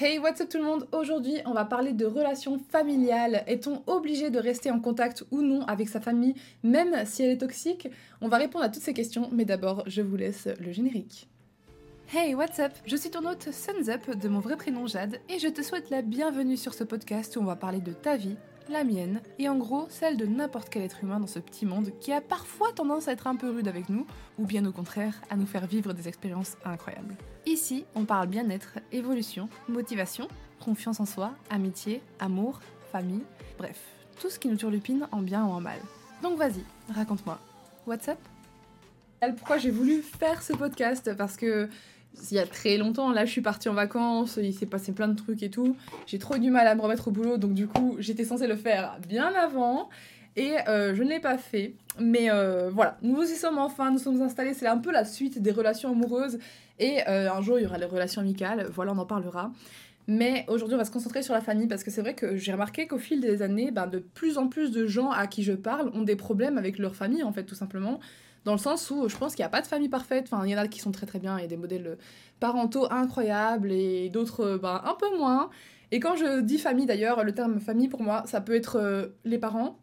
Hey, what's up tout le monde? Aujourd'hui, on va parler de relations familiales. Est-on obligé de rester en contact ou non avec sa famille, même si elle est toxique? On va répondre à toutes ces questions, mais d'abord, je vous laisse le générique. Hey, what's up? Je suis ton hôte Suns Up de mon vrai prénom Jade et je te souhaite la bienvenue sur ce podcast où on va parler de ta vie, la mienne et en gros celle de n'importe quel être humain dans ce petit monde qui a parfois tendance à être un peu rude avec nous ou bien au contraire à nous faire vivre des expériences incroyables. Ici, on parle bien-être, évolution, motivation, confiance en soi, amitié, amour, famille, bref, tout ce qui nous turlupine en bien ou en mal. Donc vas-y, raconte-moi. What's up? Pourquoi j'ai voulu faire ce podcast? Parce que il y a très longtemps, là je suis partie en vacances, il s'est passé plein de trucs et tout. J'ai trop eu du mal à me remettre au boulot, donc du coup j'étais censée le faire bien avant et euh, je ne l'ai pas fait. Mais euh, voilà, nous y sommes enfin, nous sommes installés, c'est un peu la suite des relations amoureuses et euh, un jour, il y aura les relations amicales, voilà, on en parlera. Mais aujourd'hui, on va se concentrer sur la famille parce que c'est vrai que j'ai remarqué qu'au fil des années, ben, de plus en plus de gens à qui je parle ont des problèmes avec leur famille, en fait, tout simplement. Dans le sens où je pense qu'il n'y a pas de famille parfaite. Enfin, il y en a qui sont très très bien, il y a des modèles parentaux incroyables et d'autres ben, un peu moins. Et quand je dis famille d'ailleurs, le terme famille pour moi, ça peut être euh, les parents,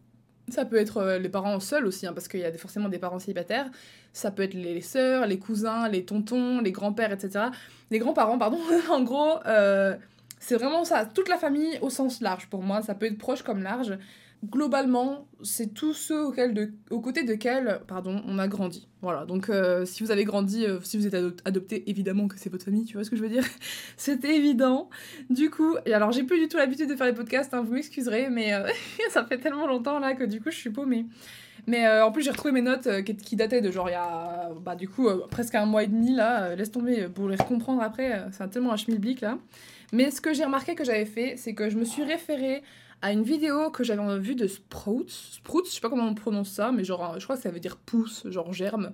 ça peut être euh, les parents seuls aussi, hein, parce qu'il y a forcément des parents célibataires. Ça peut être les sœurs, les cousins, les tontons, les grands-pères, etc. Les grands-parents, pardon. en gros, euh, c'est vraiment ça. Toute la famille au sens large pour moi. Ça peut être proche comme large globalement, c'est tous ceux auxquels de, aux côtés desquels pardon, on a grandi. Voilà, donc euh, si vous avez grandi, euh, si vous êtes adopté, évidemment que c'est votre famille, tu vois ce que je veux dire? C'était évident. Du coup, et alors j'ai plus du tout l'habitude de faire les podcasts, hein, vous m'excuserez, mais euh, ça fait tellement longtemps là que du coup je suis paumée. Mais en plus j'ai retrouvé mes notes qui, dataient de genre il y a bah, du coup presque un mois et demi là, laisse tomber pour les comprendre après, c'est tellement un schmilblick là. Mais ce que j'ai remarqué que j'avais fait, c'est que je me suis référée à une vidéo que j'avais vue de Sprouts. Sprouts, je sais pas comment on prononce ça, mais genre, je crois que ça veut dire pouce, genre germe,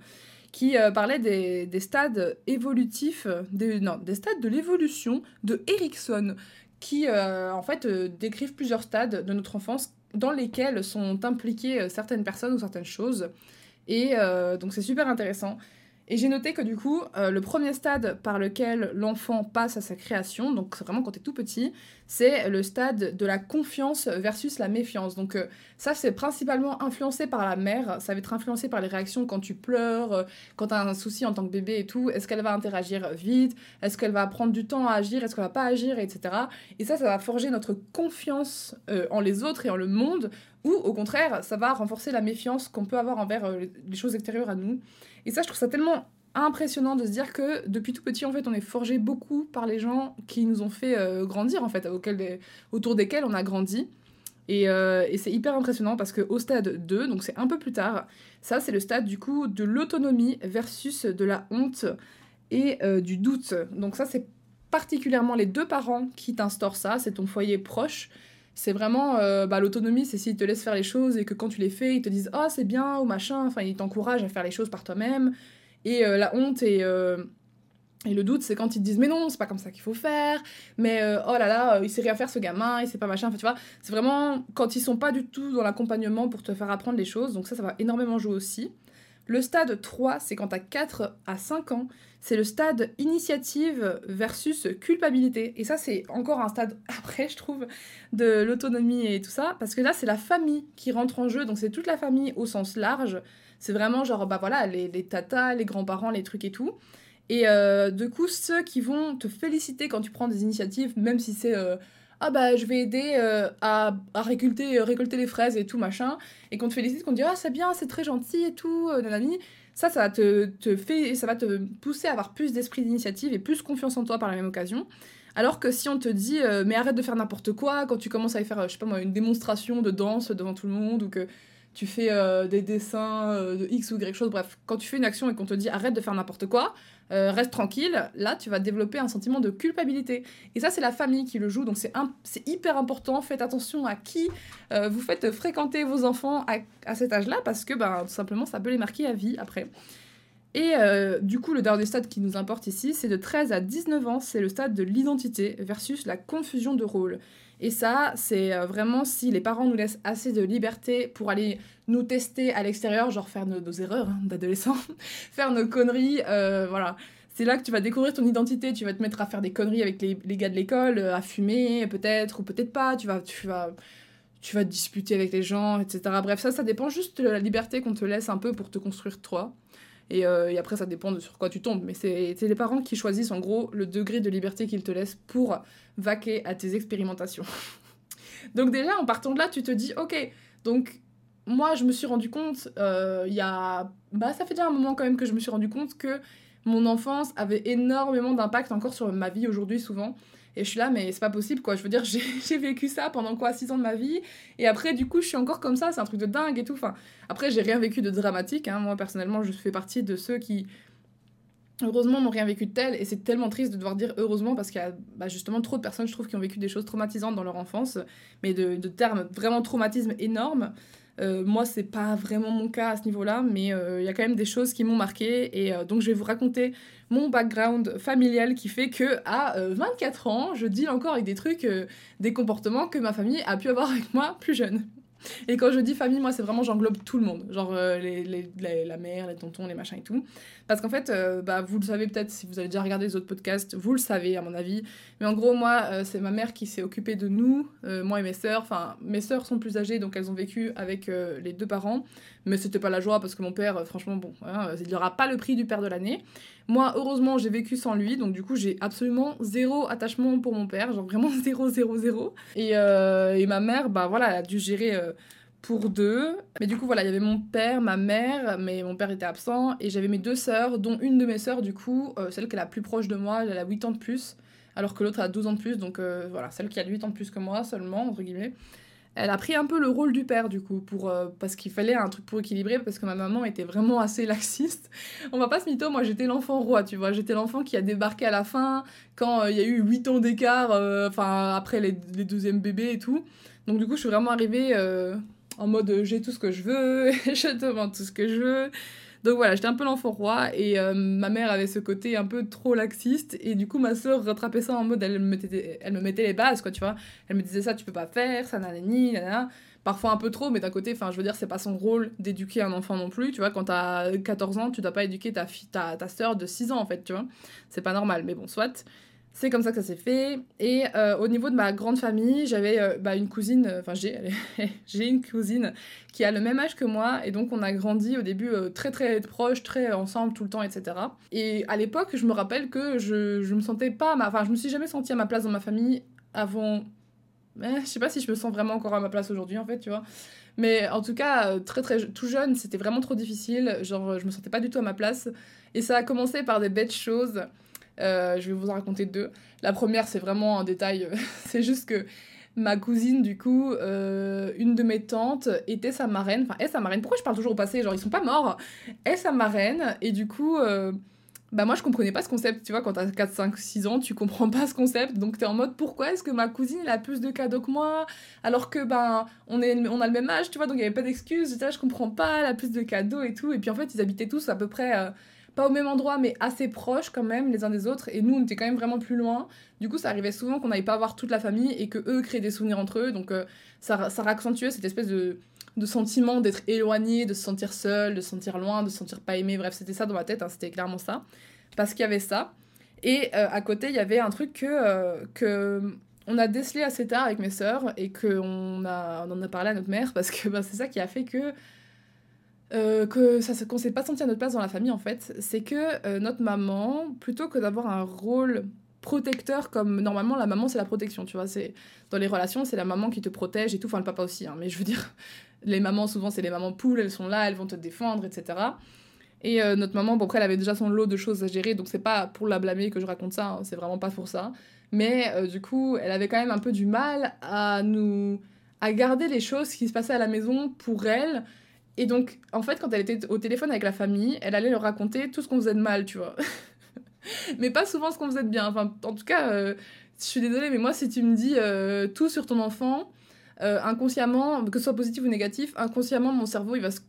qui euh, parlait des, des, stades évolutifs, des, non, des stades de l'évolution de Erickson, qui euh, en fait euh, décrivent plusieurs stades de notre enfance dans lesquels sont impliquées certaines personnes ou certaines choses. Et donc c'est super intéressant. Et j'ai noté que du coup, euh, le premier stade par lequel l'enfant passe à sa création, donc vraiment quand tu es tout petit, c'est le stade de la confiance versus la méfiance. Donc euh, ça, c'est principalement influencé par la mère, ça va être influencé par les réactions quand tu pleures, euh, quand tu as un souci en tant que bébé et tout. Est-ce qu'elle va interagir vite? Est-ce qu'elle va prendre du temps à agir? Est-ce qu'elle va pas agir? Etc. Et ça, ça va forger notre confiance en les autres et en le monde, ou au contraire, ça va renforcer la méfiance qu'on peut avoir envers les choses extérieures à nous. Et ça, je trouve ça tellement impressionnant de se dire que depuis tout petit, en fait, on est forgé beaucoup par les gens qui nous ont fait euh, grandir, en fait, autour desquels on a grandi. Euh, et, c'est hyper impressionnant parce qu'au stade 2, donc c'est un peu plus tard, ça c'est le stade du coup de l'autonomie versus de la honte et euh, du doute. Donc ça c'est particulièrement les deux parents qui t'instaurent ça, c'est ton foyer proche c'est vraiment euh, bah, l'autonomie, c'est s'ils te laissent faire les choses et que quand tu les fais, ils te disent oh c'est bien ou machin, enfin ils t'encouragent à faire les choses par toi-même. Et euh, la honte et, euh, et le doute, c'est quand ils te disent mais non, c'est pas comme ça qu'il faut faire, mais oh là là, il sait rien faire ce gamin, il sait pas machin, enfin tu vois, c'est vraiment quand ils sont pas du tout dans l'accompagnement pour te faire apprendre les choses, donc ça, ça va énormément jouer aussi. Le stade 3, c'est quand tu as 4 à 5 ans, c'est le stade initiative versus culpabilité. Et ça, c'est encore un stade après, je trouve, de l'autonomie et tout ça, parce que là, c'est la famille qui rentre en jeu, donc c'est toute la famille au sens large. C'est vraiment genre, bah voilà, les, les tatas, les grands-parents, les trucs et tout. Et euh, du coup, ceux qui vont te féliciter quand tu prends des initiatives, même si c'est... Euh, ah bah je vais aider euh, à, euh, récolter les fraises et tout machin, et qu'on te félicite, qu'on te dit ah c'est bien, c'est très gentil et tout, euh, nanani, ça, ça va te, fait, ça va te pousser à avoir plus d'esprit d'initiative et plus confiance en toi par la même occasion. Alors que si on te dit mais arrête de faire n'importe quoi quand tu commences à faire je sais pas moi une démonstration de danse devant tout le monde ou que tu fais euh, des dessins euh, de X ou Y chose, bref, quand tu fais une action et qu'on te dit arrête de faire n'importe quoi, euh, reste tranquille, là tu vas développer un sentiment de culpabilité. Et ça c'est la famille qui le joue, donc c'est hyper important, faites attention à qui vous faites fréquenter vos enfants à, à cet âge-là, parce que ben, tout simplement ça peut les marquer à vie après. Et du coup, le dernier stade qui nous importe ici, c'est de 13 à 19 ans, c'est le stade de l'identité versus la confusion de rôle. Et ça, c'est euh, vraiment si les parents nous laissent assez de liberté pour aller nous tester à l'extérieur, genre faire nos, erreurs hein, d'adolescents, faire nos conneries, euh, voilà. c'est là que tu vas découvrir ton identité, tu vas te mettre à faire des conneries avec les, gars de l'école, euh, à fumer peut-être ou peut-être pas, tu vas, tu vas, tu vas te disputer avec les gens, etc. Bref, ça, ça dépend juste de la liberté qu'on te laisse un peu pour te construire toi. Et, euh, et après, ça dépend de sur quoi tu tombes. Mais c'est les parents qui choisissent en gros le degré de liberté qu'ils te laissent pour vaquer à tes expérimentations. donc déjà, en partant de là, tu te dis, ok, donc moi, je me suis rendu compte, euh, il y a... Bah, ça fait déjà un moment quand même que je me suis rendu compte que mon enfance avait énormément d'impact encore sur ma vie aujourd'hui souvent. Et je suis là, mais c'est pas possible, quoi. Je veux dire, j'ai vécu ça pendant quoi 6 ans de ma vie. Et après, du coup, je suis encore comme ça. C'est un truc de dingue et tout. Enfin, après, j'ai rien vécu de dramatique. Hein. Moi, personnellement, je fais partie de ceux qui, heureusement, n'ont rien vécu de tel. Et c'est tellement triste de devoir dire heureusement parce qu'il y a bah, justement trop de personnes, je trouve, qui ont vécu des choses traumatisantes dans leur enfance. Mais de, de termes vraiment traumatisme énorme. Euh, moi, c'est pas vraiment mon cas à ce niveau-là, mais euh, il y a quand même des choses qui m'ont marqué. Et euh, donc, je vais vous raconter mon background familial qui fait que à 24 ans, je dis encore avec des trucs, des comportements que ma famille a pu avoir avec moi plus jeune. Et quand je dis famille, moi, c'est vraiment, j'englobe tout le monde. Genre euh, la mère, les tontons, les machins et tout. Parce qu'en fait, euh, bah, vous le savez peut-être si vous avez déjà regardé les autres podcasts, vous le savez à mon avis. Mais en gros, moi, euh, c'est ma mère qui s'est occupée de nous, moi et mes sœurs. Enfin, mes sœurs sont plus âgées, donc elles ont vécu avec les deux parents. Mais c'était pas la joie parce que mon père, franchement, bon, hein, il n'y aura pas le prix du père de l'année. Moi, heureusement, j'ai vécu sans lui, donc du coup, j'ai absolument zéro attachement pour mon père, genre vraiment zéro, zéro, zéro. Et, et ma mère, bah voilà, elle a dû gérer pour deux. Mais du coup, voilà, il y avait mon père, ma mère, mais mon père était absent, et j'avais mes deux sœurs, dont une de mes sœurs, du coup, euh, celle qui est la plus proche de moi, elle a 8 ans de plus, alors que l'autre a 12 ans de plus, donc voilà, celle qui a 8 ans de plus que moi seulement, entre guillemets elle a pris un peu le rôle du père du coup pour euh, parce qu'il fallait un truc pour équilibrer parce que ma maman était vraiment assez laxiste. On va pas se mytho, moi j'étais l'enfant roi, tu vois, j'étais l'enfant qui a débarqué à la fin quand euh, il y a eu 8 ans d'écart euh, enfin après les, les deuxièmes bébés et tout. Donc du coup, je suis vraiment arrivée en mode j'ai tout ce que je veux, je vends tout ce que je veux. Donc voilà, j'étais un peu l'enfant roi et euh, ma mère avait ce côté un peu trop laxiste et du coup ma soeur rattrapait ça en mode elle me mettait, elle me mettait les bases quoi, tu vois. Elle me disait ça tu peux pas faire, ça nanani, nanana. Parfois un peu trop, mais d'un côté, enfin je veux dire, c'est pas son rôle d'éduquer un enfant non plus, tu vois. Quand t'as 14 ans, tu dois pas éduquer ta, fille, ta, ta soeur de 6 ans en fait, tu vois. C'est pas normal, mais bon, soit. C'est comme ça que ça s'est fait. Et euh, au niveau de ma grande famille, j'avais euh, bah, une cousine, euh, enfin j'ai, une cousine qui a le même âge que moi. Et donc on a grandi au début très très proches, très ensemble tout le temps, etc. Et à l'époque, je me rappelle que je, je me sentais pas, enfin je me suis jamais sentie à ma place dans ma famille avant. je sais pas si je me sens vraiment encore à ma place aujourd'hui en fait, tu vois. Mais en tout cas, très très tout jeune, c'était vraiment trop difficile. Genre, je me sentais pas du tout à ma place. Et ça a commencé par des bêtes choses. Euh, je vais vous en raconter deux. La première, c'est vraiment un détail. c'est juste que ma cousine, du coup, euh, une de mes tantes était sa marraine. Enfin, est sa marraine. Pourquoi je parle toujours au passé Genre, ils sont pas morts. Est sa marraine. Et du coup, euh, bah moi, je comprenais pas ce concept. Tu vois, quand t'as 4, 5, 6 ans, tu comprends pas ce concept. Donc, t'es en mode, pourquoi est-ce que ma cousine, elle a plus de cadeaux que moi? Alors que, ben, on, est, on a le même âge, tu vois, donc il y avait pas d'excuses. J'étais là, je comprends pas, elle a plus de cadeaux et tout. Et puis, en fait, ils habitaient tous à peu près pas au même endroit, mais assez proches quand même les uns des autres. Et nous, on était quand même vraiment plus loin. Du coup, ça arrivait souvent qu'on n'allait pas voir toute la famille et que eux créaient des souvenirs entre eux. Donc, euh, ça, ça accentuait cette espèce de, de sentiment d'être éloigné, de se sentir seul, de se sentir loin, de se sentir pas aimé. Bref, c'était ça dans ma tête, hein, c'était clairement ça. Parce qu'il y avait ça. Et euh, à côté, il y avait un truc que, euh, que on a décelé assez tard avec mes sœurs et qu'on on en a parlé à notre mère parce que bah, c'est ça qui a fait que euh, que ça qu'on s'est pas senti à notre place dans la famille en fait, c'est que euh, notre maman, plutôt que d'avoir un rôle protecteur comme normalement la maman c'est la protection, tu vois, c'est dans les relations c'est la maman qui te protège et tout, enfin le papa aussi, hein, mais je veux dire les mamans souvent c'est les mamans poules, elles sont là, elles vont te défendre, etc. Et euh, notre maman, bon après elle avait déjà son lot de choses à gérer, donc c'est pas pour la blâmer que je raconte ça, hein, c'est vraiment pas pour ça. Mais du coup, elle avait quand même un peu du mal à nous à garder les choses qui se passaient à la maison pour elle et donc, en fait, quand elle était au téléphone avec la famille, elle allait leur raconter tout ce qu'on faisait de mal, tu vois. mais pas souvent ce qu'on faisait de bien. Enfin, en tout cas, euh, je suis désolée, mais moi, si tu me dis euh, tout sur ton enfant, euh, inconsciemment, que ce soit positif ou négatif, inconsciemment, mon cerveau, il va se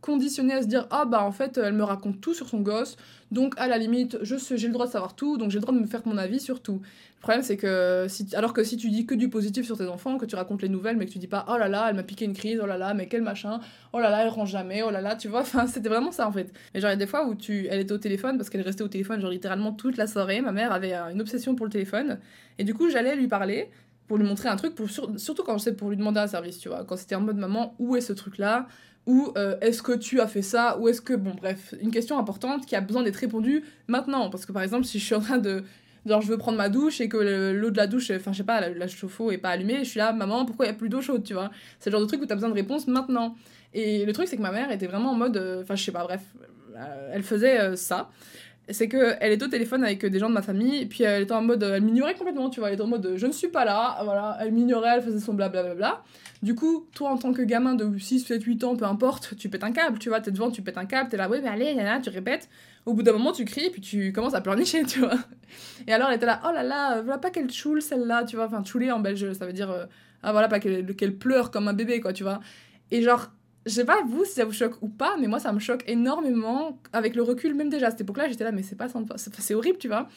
conditionné à se dire ah bah en fait elle me raconte tout sur son gosse donc à la limite j'ai le droit de savoir tout donc j'ai le droit de me faire mon avis sur tout. Le problème c'est que si alors que si tu dis que du positif sur tes enfants que tu racontes les nouvelles mais que tu dis pas oh là là elle m'a piqué une crise oh là là mais quel machin oh là là elle range jamais oh là là tu vois enfin c'était vraiment ça en fait. Mais genre il y a des fois où tu elle était au téléphone parce qu'elle restait au téléphone genre littéralement toute la soirée ma mère avait une obsession pour le téléphone et du coup j'allais lui parler pour lui montrer un truc, pour, surtout quand c'est pour lui demander un service, tu vois. Quand c'était en mode maman, où est ce truc-là? Ou euh, est-ce que tu as fait ça Ou est-ce que. Bon, bref, une question importante qui a besoin d'être répondue maintenant. Parce que par exemple, si je suis en train de. Genre, je veux prendre ma douche et que l'eau de la douche, enfin, je sais pas, la, chauffe-eau est pas allumée, je suis là, maman, pourquoi il y a plus d'eau chaude, tu vois? C'est le genre de truc où tu as besoin de réponse maintenant. Et le truc, c'est que ma mère était vraiment en mode. Euh, enfin, je sais pas, bref, euh, elle faisait ça c'est que elle était au téléphone avec des gens de ma famille et puis elle était en mode elle m'ignorait complètement tu vois. Elle était en mode je ne suis pas là voilà. Elle m'ignorait elle faisait son blablabla du coup toi en tant que gamin de 6 7 8 ans peu importe tu pètes un câble tu vois. T'es devant tu pètes un câble t'es là oui mais allez là, tu répètes. Au bout d'un moment tu cries puis tu commences à pleurnicher tu vois. Et alors elle était là oh là là voilà pas qu'elle choule celle-là tu vois. Enfin chouler en belge ça veut dire euh, ah voilà pas qu'elle pleure comme un bébé quoi tu vois. Et genre je sais pas vous si ça vous choque ou pas, mais moi ça me choque énormément avec le recul, même déjà à cette époque-là, j'étais là, mais c'est pas c'est horrible, tu vois.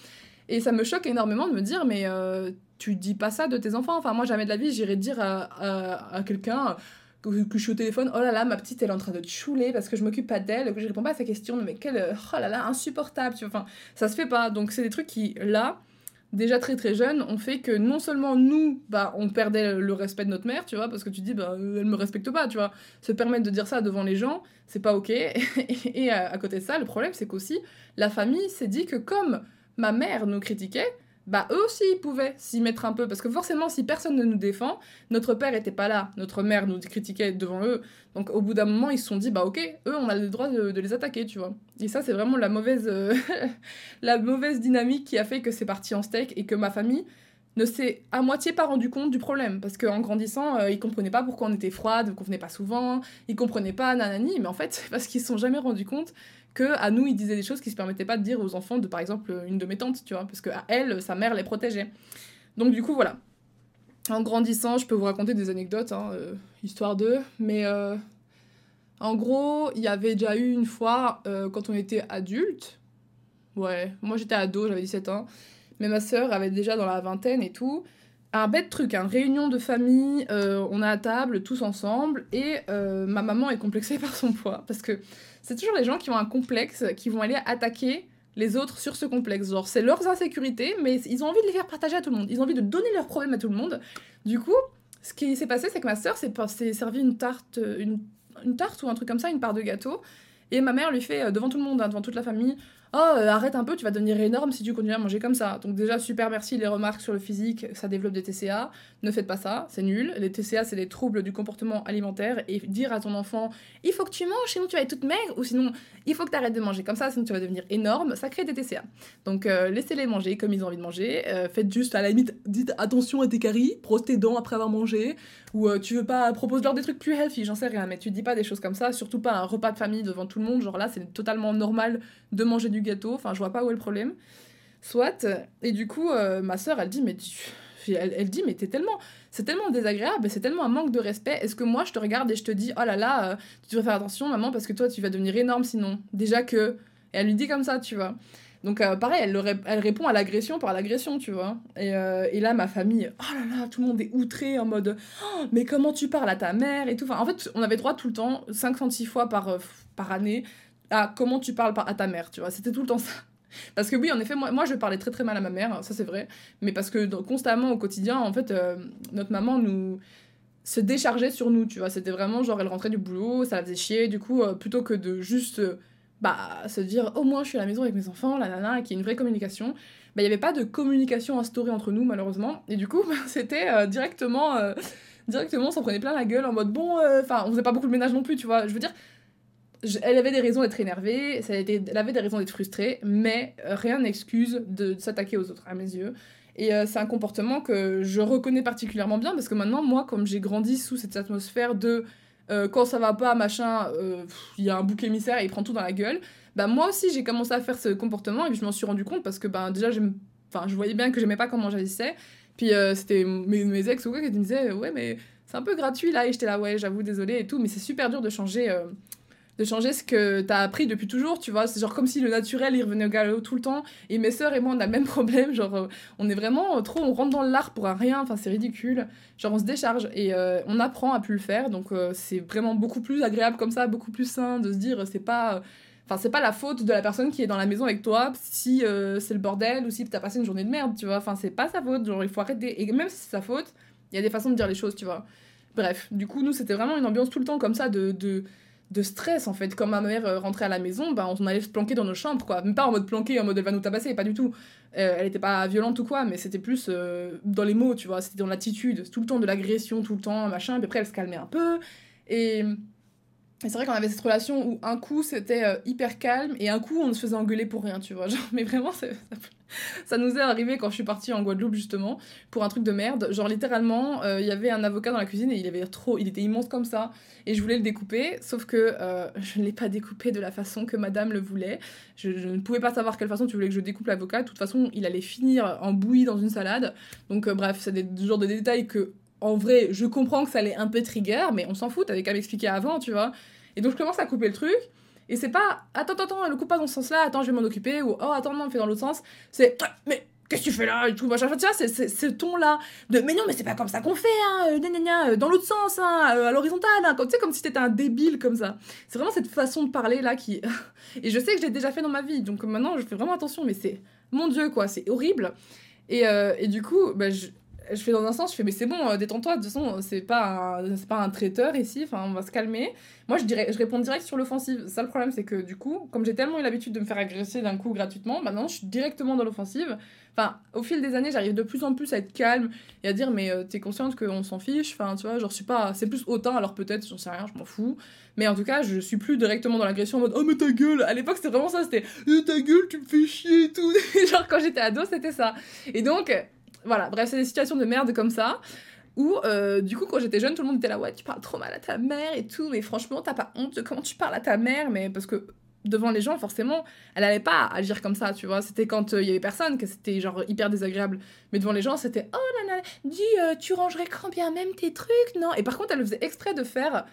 Et ça me choque énormément de me dire, mais euh, tu dis pas ça de tes enfants. Enfin, moi jamais de la vie, j'irais dire à, quelqu'un que, je suis au téléphone, oh là là, ma petite elle est en train de chouler parce que je m'occupe pas d'elle, que je réponds pas à sa question, mais quelle, oh là là, insupportable, tu vois. Enfin, ça se fait pas. Donc c'est des trucs qui, là, déjà très très jeune, ont fait que non seulement nous, bah, on perdait le respect de notre mère, tu vois, parce que tu dis, bah, euh, elle me respecte pas, tu vois. Se permettre de dire ça devant les gens, c'est pas ok. et à, côté de ça, le problème, c'est qu'aussi, la famille s'est dit que comme ma mère nous critiquait, bah eux aussi ils pouvaient s'y mettre un peu parce que forcément si personne ne nous défend notre père était pas là. Notre mère nous critiquait devant eux. Donc au bout d'un moment ils se sont dit bah ok eux on a le droit de, les attaquer tu vois. Et ça c'est vraiment la mauvaise euh, la mauvaise dynamique qui a fait que c'est parti en steak et que ma famille ne s'est à moitié pas rendu compte du problème. Parce qu'en grandissant euh, ils comprenaient pas pourquoi on était froide qu'on venait pas souvent ils comprenaient pas nanani. Mais en fait parce qu'ils se sont jamais rendus compte que à nous, il disait des choses qui se permettaient pas de dire aux enfants de, par exemple, une de mes tantes, tu vois, parce que à elle, sa mère les protégeait. Donc du coup, voilà. En grandissant, je peux vous raconter des anecdotes, hein, euh, histoire d'eux, mais euh, en gros, il y avait déjà eu une fois, euh, quand on était adulte, ouais, moi j'étais ado, j'avais 17 ans, mais ma sœur avait déjà dans la vingtaine et tout, un bête truc, hein, réunion de famille, on est à table tous ensemble, et ma maman est complexée par son poids, parce que c'est toujours les gens qui ont un complexe qui vont aller attaquer les autres sur ce complexe. Genre, c'est leurs insécurités, mais ils ont envie de les faire partager à tout le monde. Ils ont envie de donner leurs problèmes à tout le monde. Du coup, ce qui s'est passé, c'est que ma sœur s'est servi une tarte, une, tarte ou un truc comme ça, une part de gâteau. Et ma mère lui fait, euh, devant tout le monde, hein, devant toute la famille, Oh, euh, arrête un peu, tu vas devenir énorme si tu continues à manger comme ça. Donc, déjà, super merci les remarques sur le physique, ça développe des TCA. Ne faites pas ça, c'est nul. Les TCA, c'est des troubles du comportement alimentaire. Et dire à ton enfant Il faut que tu manges, sinon tu vas être toute maigre, ou sinon il faut que tu arrêtes de manger comme ça, sinon tu vas devenir énorme, ça crée des TCA. Donc, euh, laissez-les manger comme ils ont envie de manger. faites juste, à la limite, dites attention à tes caries, brosse tes dents après avoir mangé. Ou tu veux pas, propose-leur des trucs plus healthy, j'en sais rien, mais tu dis pas des choses comme ça, surtout pas un repas de famille devant tout le monde. Genre là, c'est totalement normal de manger du gâteau. Enfin, je vois pas où est le problème. Soit. Et du coup, euh, ma soeur, elle dit, mais tu... Elle, dit, mais t'es tellement, c'est tellement désagréable, c'est tellement un manque de respect. Est-ce que moi, je te regarde et je te dis, oh là là, euh, tu devrais faire attention, maman, parce que toi, tu vas devenir énorme sinon. Déjà que. Et elle lui dit comme ça, tu vois. Donc, euh, pareil, elle, elle répond à l'agression par l'agression, tu vois. Et, et, là, ma famille, oh là là, tout le monde est outré en mode, oh, mais comment tu parles à ta mère et tout. En fait, on avait droit tout le temps, 56 fois par, par année, à comment tu parles à ta mère, tu vois. C'était tout le temps ça. Parce que oui, en effet, moi, moi je parlais très très mal à ma mère, ça c'est vrai. Mais parce que constamment au quotidien, en fait, euh, notre maman nous se déchargeait sur nous, tu vois. C'était vraiment genre, elle rentrait du boulot, ça la faisait chier. Du coup, euh, plutôt que de juste euh, bah, se dire au moins je suis à la maison avec mes enfants, la nana, qui est une vraie communication, bah, il n'y avait pas de communication instaurée entre nous, malheureusement. Et du coup, bah, c'était directement. directement, on s'en prenait plein la gueule en mode bon, enfin, on faisait pas beaucoup de ménage non plus, tu vois. Je veux dire, elle avait des raisons d'être énervée, ça a été, elle avait des raisons d'être frustrée, mais euh, rien n'excuse de, s'attaquer aux autres, à mes yeux. Et euh, c'est un comportement que je reconnais particulièrement bien parce que maintenant, moi, comme j'ai grandi sous cette atmosphère de euh, quand ça va pas, machin, il y a un bouc émissaire et il prend tout dans la gueule, bah moi aussi j'ai commencé à faire ce comportement et puis je m'en suis rendu compte parce que ben déjà, je voyais bien que j'aimais pas comment j'agissais. Puis c'était mes, mes, ex ou quoi qui me disaient, ouais, mais c'est un peu gratuit là, et j'étais là, ouais, j'avoue, désolé et tout, mais c'est super dur de changer de changer ce que t'as appris depuis toujours, tu vois. C'est genre comme si le naturel, il revenait au galop tout le temps. Et mes sœurs et moi, on a le même problème. Genre, euh, on est vraiment trop, on rentre dans l'art pour rien. Enfin, c'est ridicule. Genre, on se décharge et euh, on apprend à plus le faire. Donc, euh, c'est vraiment beaucoup plus agréable comme ça, beaucoup plus sain de se dire, c'est pas. Enfin, c'est pas la faute de la personne qui est dans la maison avec toi si c'est le bordel ou si t'as passé une journée de merde, tu vois. Enfin, c'est pas sa faute. Genre, il faut arrêter. Et même si c'est sa faute, il y a des façons de dire les choses, tu vois. Bref, du coup, nous, c'était vraiment une ambiance tout le temps comme ça de de stress en fait. Comme ma mère euh, rentrait à la maison, bah, on allait se planquer dans nos chambres quoi. Même pas en mode planqué, en mode elle va nous tabasser, pas du tout. Euh, elle était pas violente ou quoi, mais c'était plus euh, dans les mots, tu vois. C'était dans l'attitude, tout le temps de l'agression, tout le temps, machin. Puis après elle se calmait un peu. Et, c'est vrai qu'on avait cette relation où un coup c'était hyper calme et un coup on se faisait engueuler pour rien, tu vois. Genre, mais vraiment, ça, ça nous est arrivé quand je suis partie en Guadeloupe justement pour un truc de merde. Genre littéralement, il y avait un avocat dans la cuisine et il avait trop, il était immense comme ça et je voulais le découper, sauf que euh, je ne l'ai pas découpé de la façon que madame le voulait. Je, ne pouvais pas savoir quelle façon tu voulais que je découpe l'avocat. De toute façon, il allait finir en bouillie dans une salade. Donc, euh, bref, c'est des genres de détails que, en vrai, je comprends que ça allait un peu trigger, mais on s'en fout, t'avais qu'à m'expliquer avant, tu vois. Et donc, je commence à couper le truc. Et c'est pas attends, attends, attends, le coupe pas dans ce sens-là, attends, je vais m'en occuper, ou oh, attends, non, on fait dans l'autre sens. C'est mais qu'est-ce que tu fais là et tout machin tu vois c'est ce ton là de mais non mais c'est pas comme ça qu'on fait hein euh, euh, dans l'autre sens hein euh, à l'horizontale hein, tu sais comme si t'étais un débile comme ça c'est vraiment cette façon de parler là qui et je sais que je l'ai déjà fait dans ma vie donc maintenant je fais vraiment attention mais c'est mon dieu quoi c'est horrible et, et du coup bah, je, je fais dans un sens, je fais, mais c'est bon, euh, détends-toi, de toute façon, c'est pas, un, pas un traiteur ici, enfin, on va se calmer. Moi, je, dirais, je réponds direct sur l'offensive. Ça, le problème, c'est que du coup, comme j'ai tellement eu l'habitude de me faire agresser d'un coup gratuitement, maintenant, je suis directement dans l'offensive. Enfin, au fil des années, j'arrive de plus en plus à être calme et à dire, mais euh, t'es consciente qu'on s'en fiche, enfin, tu vois, genre, je suis pas, c'est plus hautain, alors peut-être, j'en sais rien, je m'en fous. Mais en tout cas, je suis plus directement dans l'agression en mode, oh, mais ta gueule À l'époque, c'était vraiment ça, c'était, eh, ta gueule, tu me fais chier et tout. genre, quand j'étais ado, c'était ça. Et donc, voilà, bref, c'est des situations de merde comme ça. Où, euh, du coup, quand j'étais jeune, tout le monde était là, ouais, tu parles trop mal à ta mère et tout, mais franchement, t'as pas honte de comment tu parles à ta mère, mais parce que devant les gens, forcément, elle allait pas agir comme ça, tu vois. C'était quand euh, il y avait personne que c'était genre hyper désagréable. Mais devant les gens, c'était, oh là là, dis, euh, tu rangerais quand bien même tes trucs, non Et par contre, elle faisait exprès de faire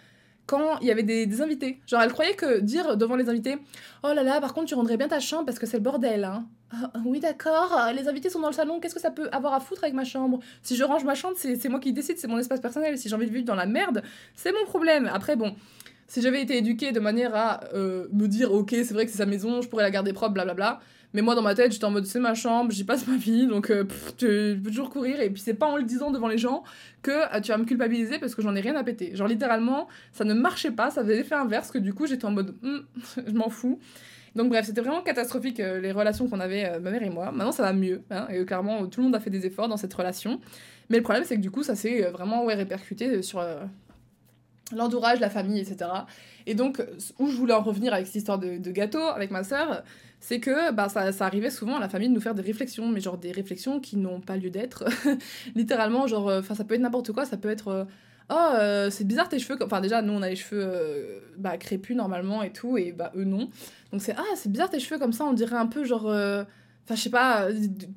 quand il y avait des, invités. Genre, elle croyait que dire devant les invités Oh là là, par contre, tu rendrais bien ta chambre parce que c'est le bordel, hein. Ah, oui, d'accord, les invités sont dans le salon, qu'est-ce que ça peut avoir à foutre avec ma chambre? Si je range ma chambre, c'est moi qui décide, c'est mon espace personnel. Si j'ai envie de vivre dans la merde, c'est mon problème. Après, bon, si j'avais été éduquée de manière à euh, me dire Ok, c'est vrai que c'est sa maison, je pourrais la garder propre, blablabla. Mais moi, dans ma tête, j'étais en mode c'est ma chambre, j'y passe ma vie, donc euh, tu peux toujours courir. Et puis, c'est pas en le disant devant les gens que euh, tu vas me culpabiliser parce que j'en ai rien à péter. Genre, littéralement, ça ne marchait pas, ça faisait l'effet inverse, que du coup, j'étais en mode hmm, je m'en fous. Donc, bref, c'était vraiment catastrophique euh, les relations qu'on avait, ma mère et moi. Maintenant, ça va mieux, hein, et clairement, tout le monde a fait des efforts dans cette relation. Mais le problème, c'est que du coup, ça s'est vraiment répercuté sur l'entourage, la famille, etc. Et donc, où je voulais en revenir avec cette histoire de, de gâteau avec ma sœur, c'est que bah, ça, ça, arrivait souvent à la famille de nous faire des réflexions, mais genre des réflexions qui n'ont pas lieu d'être. Littéralement, genre, euh, enfin, ça peut être n'importe quoi, ça peut être. Euh, oh, euh, c'est bizarre tes cheveux. Enfin, déjà, nous, on a les cheveux bah, crépus normalement et tout, et bah, eux, non. Donc, c'est Ah, c'est bizarre tes cheveux comme ça, on dirait un peu genre. Enfin, je sais pas,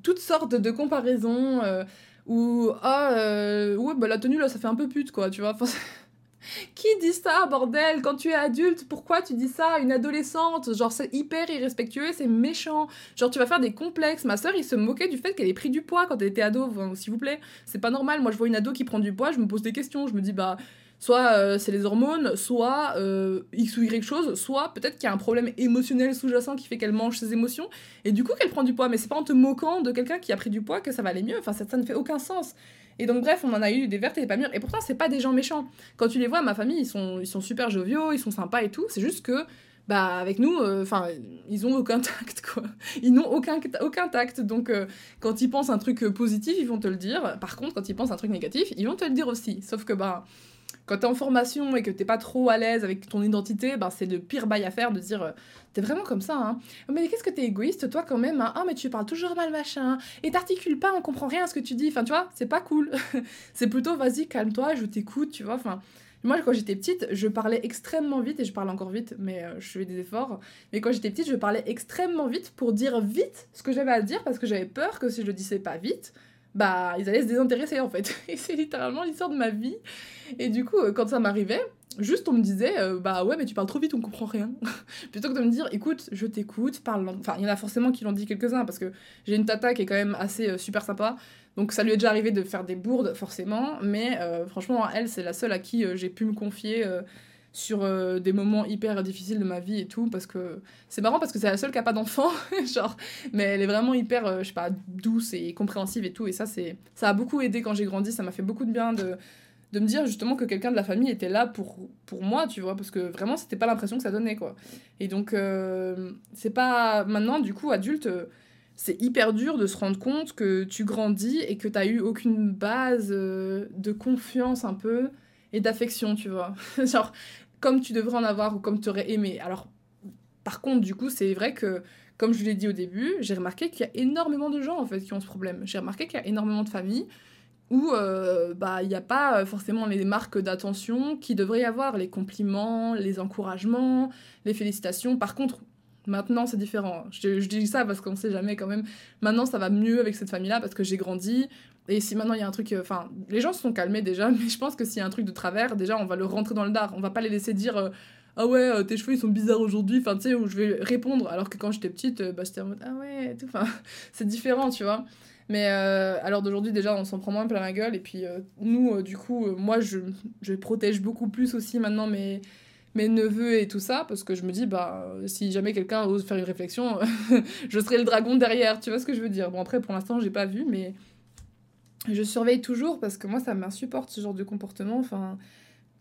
toutes sortes de comparaisons. ou Ah, ouais, bah, la tenue là, ça fait un peu pute, quoi, tu vois. Qui dit ça, bordel? Quand tu es adulte, pourquoi tu dis ça à une adolescente? Genre, c'est hyper irrespectueux, c'est méchant. Genre, tu vas faire des complexes. Ma soeur, il se moquait du fait qu'elle ait pris du poids quand elle était ado, s'il vous plaît. C'est pas normal. Moi, je vois une ado qui prend du poids, je me pose des questions. Je me dis, bah, soit euh, c'est les hormones, soit euh, X ou Y chose, soit peut-être qu'il y a un problème émotionnel sous-jacent qui fait qu'elle mange ses émotions, et du coup qu'elle prend du poids. Mais c'est pas en te moquant de quelqu'un qui a pris du poids que ça va aller mieux. Enfin, ça ne fait aucun sens. Et donc, bref, on en a eu des vertes et des pas mûres. Et pourtant, c'est pas des gens méchants. Quand tu les vois, ma famille, ils sont, ils sont super joviaux, ils sont sympas et tout. C'est juste que, bah, avec nous, euh, enfin, ils ont aucun tact, quoi. Ils n'ont aucun, aucun tact. Donc, euh, quand ils pensent un truc euh, positif, ils vont te le dire. Par contre, quand ils pensent un truc négatif, ils vont te le dire aussi. Sauf que, bah, quand t'es en formation et que t'es pas trop à l'aise avec ton identité, ben c'est le pire bail à faire de dire t'es vraiment comme ça, hein. Mais qu'est-ce que t'es égoïste, toi, quand même, hein? Ah, mais tu parles toujours mal, machin. Et t'articules pas, on comprend rien à ce que tu dis. Enfin, tu vois, c'est pas cool. c'est plutôt, vas-y, calme-toi, je t'écoute, tu vois. Enfin, moi, quand j'étais petite, je parlais extrêmement vite, et je parle encore vite, mais euh, je fais des efforts. Mais quand j'étais petite, je parlais extrêmement vite pour dire vite ce que j'avais à dire, parce que j'avais peur que si je le disais pas vite, bah ils allaient se désintéresser en fait. Et c'est littéralement l'histoire de ma vie. Et du coup, quand ça m'arrivait, juste on me disait bah ouais mais tu parles trop vite on comprend rien plutôt que de me dire écoute je t'écoute parle enfin il y en a forcément qui l'ont dit quelques-uns parce que j'ai une tata qui est quand même assez super sympa donc ça lui est déjà arrivé de faire des bourdes forcément mais franchement elle c'est la seule à qui j'ai pu me confier sur euh, des moments hyper difficiles de ma vie et tout parce que c'est marrant parce que c'est la seule qui a pas d'enfant genre mais elle est vraiment hyper euh, je sais pas douce et compréhensive et tout et ça c'est ça a beaucoup aidé quand j'ai grandi ça m'a fait beaucoup de bien de de me dire justement que quelqu'un de la famille était là pour pour moi tu vois parce que vraiment c'était pas l'impression que ça donnait quoi et donc euh, c'est pas maintenant du coup adulte c'est hyper dur de se rendre compte que tu grandis et que t'as eu aucune base de confiance un peu et d'affection, tu vois. Genre, comme tu devrais en avoir ou comme tu aurais aimé. Alors, par contre, du coup, c'est vrai que, comme je l'ai dit au début, j'ai remarqué qu'il y a énormément de gens, en fait, qui ont ce problème. J'ai remarqué qu'il y a énormément de familles où euh, bah il n'y a pas forcément les marques d'attention qui devrait y avoir, les compliments, les encouragements, les félicitations. Par contre, maintenant c'est différent. Je, dis ça parce qu'on sait jamais quand même. Maintenant ça va mieux avec cette famille-là parce que j'ai grandi. Et si maintenant il y a un truc. Euh, enfin, les gens se sont calmés déjà, mais je pense que s'il y a un truc de travers, déjà on va le rentrer dans le dard. On va pas les laisser dire euh, Ah ouais, euh, tes cheveux ils sont bizarres aujourd'hui. Enfin, tu sais, où je vais répondre. Alors que quand j'étais petite, bah en mode Ah ouais, tout. Enfin, c'est différent, tu vois. Mais alors d'aujourd'hui, déjà, on s'en prend moins plein la gueule. Et puis, nous, du coup, moi, je, je protège beaucoup plus aussi maintenant mes, mes neveux et tout ça, parce que je me dis, bah, si jamais quelqu'un ose faire une réflexion, je serai le dragon derrière. Tu vois ce que je veux dire Bon, après, pour l'instant, j'ai pas vu, mais je surveille toujours parce que moi, ça m'insupporte ce genre de comportement. Enfin,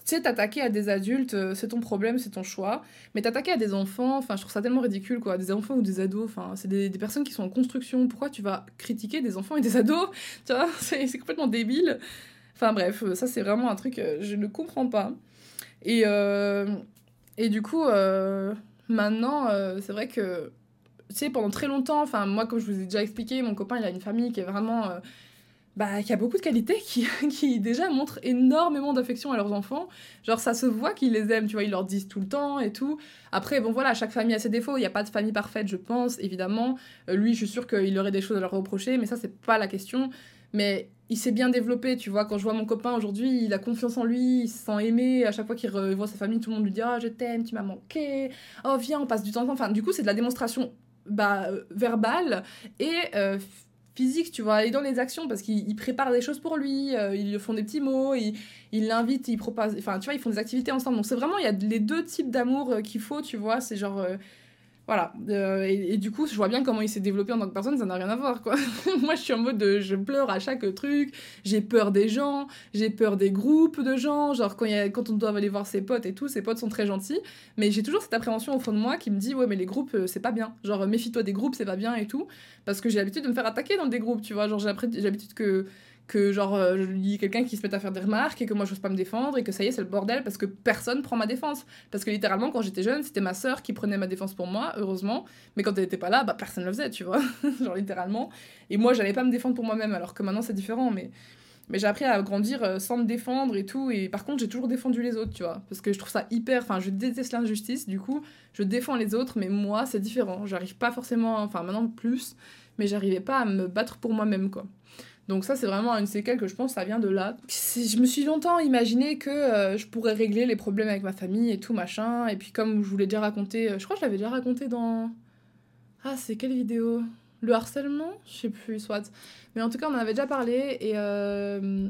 tu sais, t'attaquer à des adultes, euh, c'est ton problème, c'est ton choix. Mais t'attaquer à des enfants, enfin, je trouve ça tellement ridicule, quoi. Des enfants ou des ados, enfin, c'est des, des, personnes qui sont en construction. Pourquoi tu vas critiquer des enfants et des ados Tu vois, c'est complètement débile. Enfin, bref, euh, ça, c'est vraiment un truc, euh, je ne comprends pas. Et, euh, et du coup, euh, maintenant, euh, c'est vrai que, tu sais, pendant très longtemps, enfin, moi, comme je vous ai déjà expliqué, mon copain, il a une famille qui est vraiment bah, qui a beaucoup de qualités, qui, qui déjà montrent énormément d'affection à leurs enfants. Genre, ça se voit qu'ils les aiment, tu vois, ils leur disent tout le temps et tout. Après, bon, voilà, chaque famille a ses défauts, il n'y a pas de famille parfaite, je pense, évidemment. Lui, je suis sûre qu'il aurait des choses à leur reprocher, mais ça, c'est pas la question. Mais il s'est bien développé, tu vois. Quand je vois mon copain aujourd'hui, il a confiance en lui, il se sent aimé. À chaque fois qu'il revoit sa famille, tout le monde lui dit Oh, je t'aime, tu m'as manqué. Oh, viens, on passe du temps ensemble. Enfin, du coup, c'est de la démonstration bah, euh, verbale et euh, physique, tu vois, et dans les actions, parce qu'ils préparent des choses pour lui, euh, ils lui font des petits mots, ils l'invitent, ils proposent, enfin, tu vois, ils font des activités ensemble. Donc c'est vraiment, il y a les deux types d'amour euh, qu'il faut, tu vois, c'est genre, voilà. Euh, et, du coup, je vois bien comment il s'est développé en tant que personne, ça n'a rien à voir, quoi. Moi, je suis en mode de, je pleure à chaque truc, j'ai peur des gens, j'ai peur des groupes de gens, genre quand, y a, quand on doit aller voir ses potes et tout, ses potes sont très gentils, mais j'ai toujours cette appréhension au fond de moi qui me dit, ouais, mais les groupes, euh, c'est pas bien. Genre, méfie-toi des groupes, c'est pas bien et tout, parce que j'ai l'habitude de me faire attaquer dans des groupes, tu vois. Genre, j'ai l'habitude que que genre euh, je lis quelqu'un qui se met à faire des remarques et que moi je n'ose pas me défendre et que ça y est c'est le bordel parce que personne prend ma défense. Parce que littéralement quand j'étais jeune c'était ma sœur qui prenait ma défense pour moi heureusement. Mais quand elle était pas là bah personne le faisait tu vois. Genre littéralement. Et moi j'allais pas me défendre pour moi-même alors que maintenant c'est différent mais mais j'ai appris à grandir euh, sans me défendre et tout. Et par contre j'ai toujours défendu les autres tu vois. Parce que je trouve ça hyper enfin je déteste l'injustice du coup je défends les autres mais moi c'est différent. J'arrive pas forcément enfin maintenant plus mais j'arrivais pas à me battre pour moi-même quoi donc ça, c'est vraiment une séquelle que je pense ça vient de là. Je me suis longtemps imaginé que euh, je pourrais régler les problèmes avec ma famille et tout, machin. Et puis comme je vous l'ai déjà raconté, euh, je crois que je l'avais déjà raconté dans... Ah, c'est quelle vidéo? Le harcèlement? Je sais plus, soit. Mais en tout cas, on en avait déjà parlé. Et, euh,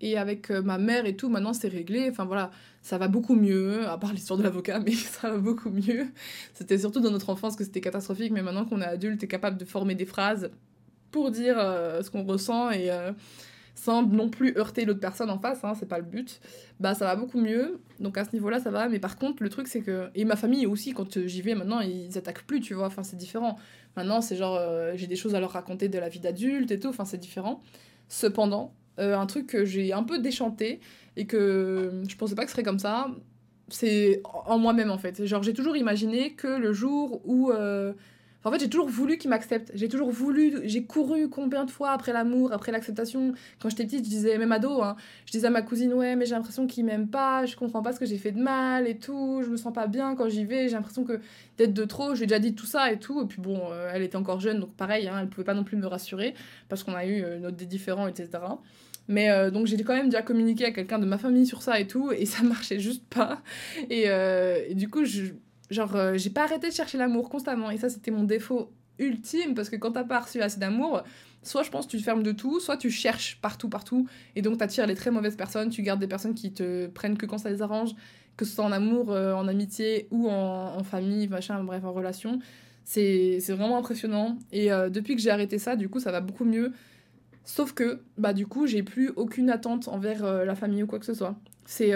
et avec ma mère et tout, maintenant c'est réglé. Enfin voilà, ça va beaucoup mieux, à part l'histoire de l'avocat, mais ça va beaucoup mieux. C'était surtout dans notre enfance que c'était catastrophique, mais maintenant qu'on est adulte et capable de former des phrases pour dire euh, ce qu'on ressent et euh, sans non plus heurter l'autre personne en face, hein, c'est pas le but, bah ça va beaucoup mieux. Donc à ce niveau-là, ça va. Mais par contre, le truc, c'est que. Et ma famille aussi, quand j'y vais maintenant, ils attaquent plus, tu vois. Enfin, c'est différent. Maintenant, c'est genre, euh, j'ai des choses à leur raconter de la vie d'adulte et tout. Enfin, c'est différent. Cependant, un truc que j'ai un peu déchanté et que je pensais pas que ce serait comme ça, c'est en moi-même en fait. Genre, j'ai toujours imaginé que le jour où en fait, j'ai toujours voulu qu'il m'accepte. J'ai toujours voulu, j'ai couru combien de fois après l'amour, après l'acceptation. Quand j'étais petite, je disais, même ado, hein, je disais à ma cousine, ouais, mais j'ai l'impression qu'il m'aime pas, je comprends pas ce que j'ai fait de mal et tout, je me sens pas bien quand j'y vais, j'ai l'impression que d'être de trop, je lui ai déjà dit tout ça et tout. Et puis bon, euh, elle était encore jeune, donc pareil, hein, elle pouvait pas non plus me rassurer parce qu'on a eu euh, notre des différents, etc. Mais euh, donc j'ai quand même déjà communiqué à quelqu'un de ma famille sur ça et tout, et ça marchait juste pas. Et du coup, je Genre, euh, j'ai pas arrêté de chercher l'amour constamment. Et ça, c'était mon défaut ultime, parce que quand t'as pas reçu assez d'amour, soit je pense tu te fermes de tout, soit tu cherches partout, partout, et donc t'attires les très mauvaises personnes, tu gardes des personnes qui te prennent que quand ça les arrange, que ce soit en amour, euh, en amitié ou en, famille, machin, bref, en relation. C'est vraiment impressionnant. Et euh, depuis que j'ai arrêté ça, du coup, ça va beaucoup mieux. Sauf que, bah, du coup, j'ai plus aucune attente envers la famille ou quoi que ce soit. C'est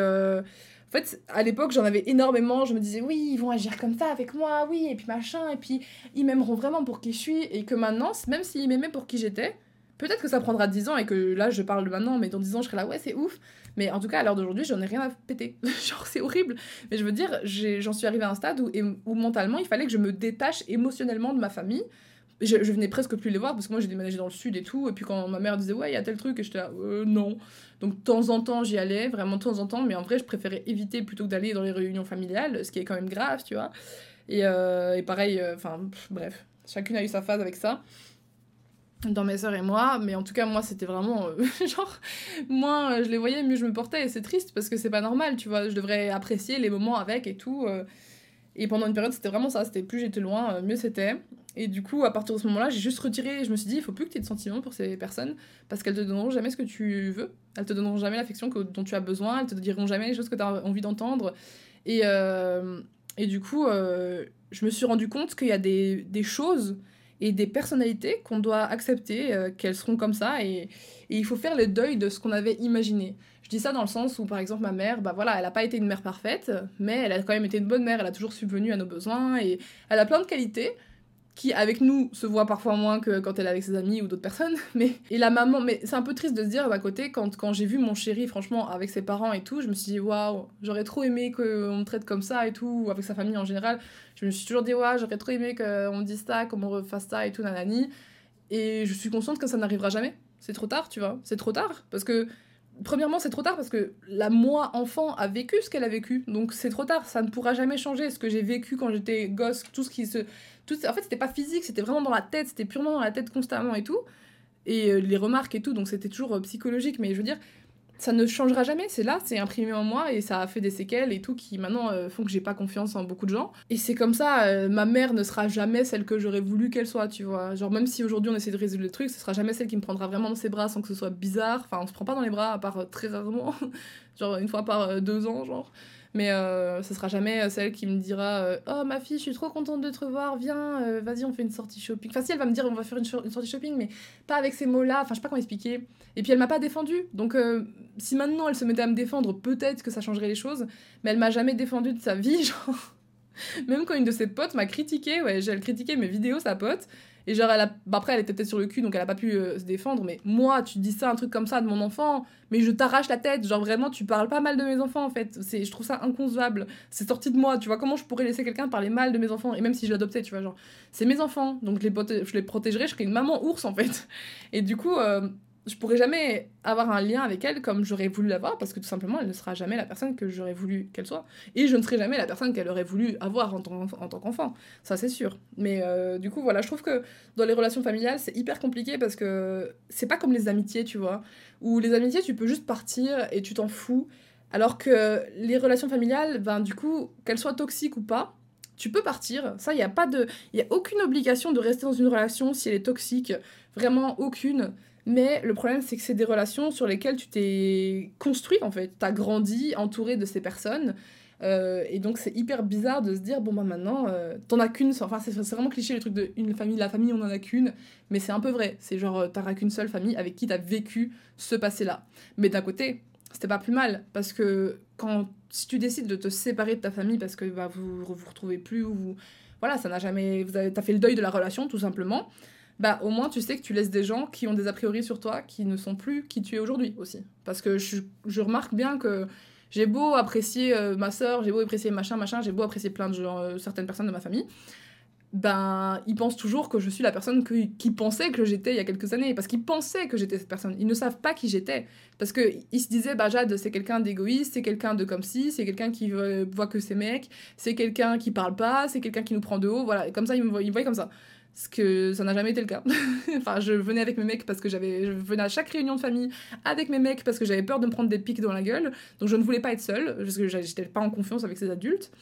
en fait, à l'époque, j'en avais énormément. Je me disais, oui, ils vont agir comme ça avec moi, oui, et puis machin, et puis ils m'aimeront vraiment pour qui je suis. Et que maintenant, même s'ils m'aimaient pour qui j'étais, peut-être que ça prendra 10 ans et que là, je parle maintenant, mais dans 10 ans, je serai là, ouais, c'est ouf. Mais en tout cas, à l'heure d'aujourd'hui, j'en ai rien à péter. Genre, c'est horrible. Mais je veux dire, j'en suis arrivée à un stade où mentalement, il fallait que je me détache émotionnellement de ma famille je, venais presque plus les voir parce que moi j'ai déménagé dans le sud et tout. Et puis quand ma mère disait ouais, il y a tel truc, et j'étais là euh, non. Donc de temps en temps j'y allais, vraiment de temps en temps, mais en vrai je préférais éviter plutôt que d'aller dans les réunions familiales, ce qui est quand même grave, tu vois. Et, euh, et pareil, euh, enfin bref, chacune a eu sa phase avec ça. Dans mes sœurs et moi, mais en tout cas, moi c'était vraiment genre, moins je les voyais, mieux je me portais, et c'est triste parce que c'est pas normal, tu vois. Je devrais apprécier les moments avec et tout. Et pendant une période, c'était vraiment ça. C'était plus j'étais loin, mieux c'était. Et du coup, à partir de ce moment-là, j'ai juste retiré. Je me suis dit, il faut plus que tu aies de sentiments pour ces personnes parce qu'elles te donneront jamais ce que tu veux. Elles te donneront jamais l'affection dont tu as besoin. Elles te diront jamais les choses que tu as envie d'entendre. Et, euh, et du coup, euh, je me suis rendu compte qu'il y a des, des, choses et des personnalités qu'on doit accepter, euh, qu'elles seront comme ça. Et, il faut faire le deuil de ce qu'on avait imaginé. Je dis ça dans le sens où, par exemple, ma mère, bah voilà, elle n'a pas été une mère parfaite, mais elle a quand même été une bonne mère. Elle a toujours subvenu à nos besoins et elle a plein de qualités qui avec nous se voit parfois moins que quand elle est avec ses amis ou d'autres personnes. Mais et la maman, mais c'est un peu triste de se dire d'un côté quand, quand j'ai vu mon chéri franchement avec ses parents et tout, je me suis dit waouh, j'aurais trop aimé qu'on me traite comme ça et tout, ou avec sa famille en général. Je me suis toujours dit waouh, j'aurais trop aimé qu'on me dise ça, qu'on me refasse ça et tout nanani. Et je suis consciente que ça n'arrivera jamais. C'est trop tard, tu vois. C'est trop tard parce que premièrement, c'est trop tard parce que la moi enfant a vécu ce qu'elle a vécu. Donc c'est trop tard, ça ne pourra jamais changer ce que j'ai vécu quand j'étais gosse, tout ce qui se en fait, c'était pas physique, c'était vraiment dans la tête, c'était purement dans la tête constamment et tout. Et euh, les remarques et tout, donc c'était toujours euh, psychologique, mais je veux dire, ça ne changera jamais, c'est là, c'est imprimé en moi et ça a fait des séquelles et tout qui maintenant euh, font que j'ai pas confiance en beaucoup de gens. Et c'est comme ça, ma mère ne sera jamais celle que j'aurais voulu qu'elle soit, tu vois. Genre, même si aujourd'hui on essaie de résoudre le truc, ce sera jamais celle qui me prendra vraiment dans ses bras sans que ce soit bizarre. Enfin, on se prend pas dans les bras à part très rarement, genre une fois par deux ans, genre. Mais euh, ce sera jamais euh, celle qui me dira euh, Oh ma fille, je suis trop contente de te revoir, viens, vas-y, on fait une sortie shopping. Enfin, si elle va me dire On va faire une, sortie shopping, mais pas avec ces mots-là. Enfin, je sais pas comment expliquer. Et puis elle m'a pas défendue. Donc, si maintenant elle se mettait à me défendre, peut-être que ça changerait les choses. Mais elle m'a jamais défendue de sa vie, genre. Même quand une de ses potes m'a critiqué, ouais, j'ai critiqué mes vidéos, sa pote, et genre, elle. Bah, après, elle était peut-être sur le cul, donc elle a pas pu euh, se défendre. Mais moi, tu dis ça, un truc comme ça de mon enfant, mais je t'arrache la tête. Genre, vraiment, tu parles pas mal de mes enfants, en fait. C'est, je trouve ça inconcevable. C'est sorti de moi, tu vois. Comment je pourrais laisser quelqu'un parler mal de mes enfants? Et même si je l'adoptais, tu vois, genre, c'est mes enfants, donc je les, je les protégerais, je serais une maman ours, en fait. Et du coup, euh, je pourrais jamais avoir un lien avec elle comme j'aurais voulu l'avoir parce que tout simplement elle ne sera jamais la personne que j'aurais voulu qu'elle soit. Et je ne serai jamais la personne qu'elle aurait voulu avoir en tant, en tant qu'enfant. Ça c'est sûr. Mais euh, du coup voilà je trouve que dans les relations familiales c'est hyper compliqué parce que c'est pas comme les amitiés tu vois. Où les amitiés tu peux juste partir et tu t'en fous. Alors que les relations familiales ben du coup qu'elles soient toxiques ou pas tu peux partir, ça, il n'y a pas de... Il y a aucune obligation de rester dans une relation si elle est toxique, vraiment aucune. Mais le problème, c'est que c'est des relations sur lesquelles tu t'es construit, en fait. Tu as grandi entouré de ces personnes. Euh, et donc, c'est hyper bizarre de se dire, bon, bah maintenant, euh, t'en as qu'une. Enfin, c'est vraiment cliché le truc de une famille, la famille, on en a qu'une. Mais c'est un peu vrai. C'est genre, euh, t'auras qu'une seule famille avec qui t'as vécu ce passé-là. Mais d'un côté, c'était pas plus mal. Parce que quand, si tu décides de te séparer de ta famille parce que bah, vous vous retrouvez plus ou vous. Voilà, ça n'a jamais. T'as fait le deuil de la relation, tout simplement bah au moins tu sais que tu laisses des gens qui ont des a priori sur toi qui ne sont plus qui tu es aujourd'hui aussi. Parce que je, je, remarque bien que j'ai beau apprécier euh, ma soeur, j'ai beau apprécier machin, machin, j'ai beau apprécier plein de gens, euh, certaines personnes de ma famille. ben, ils pensent toujours que je suis la personne que, qui pensait que j'étais il y a quelques années. Parce qu'ils pensaient que j'étais cette personne. Ils ne savent pas qui j'étais. Parce qu'ils se disaient, bah, Jade, c'est quelqu'un d'égoïste, c'est quelqu'un de comme si, c'est quelqu'un qui voit que ses mecs, c'est quelqu'un qui parle pas, c'est quelqu'un qui nous prend de haut. Voilà, comme ça, ils me ils me voyaient comme ça. Ce que ça n'a jamais été le cas. enfin, je venais avec mes mecs parce que j'avais. Je venais à chaque réunion de famille avec mes mecs parce que j'avais peur de me prendre des pics dans la gueule. Donc je ne voulais pas être seule, parce que j'étais pas en confiance avec ces adultes.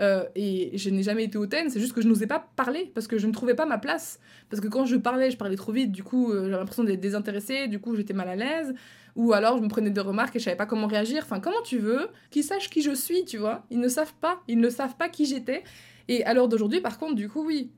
Euh, et je n'ai jamais été hautaine, c'est juste que je n'osais pas parler parce que je ne trouvais pas ma place. Parce que quand je parlais, je parlais trop vite, du coup euh, j'avais l'impression d'être désintéressée, du coup j'étais mal à l'aise. Ou alors je me prenais des remarques et je savais pas comment réagir. Enfin, comment tu veux qu'ils sachent qui je suis, tu vois? Ils ne savent pas, ils ne savent pas qui j'étais. Et à l'heure d'aujourd'hui, par contre, du coup, oui,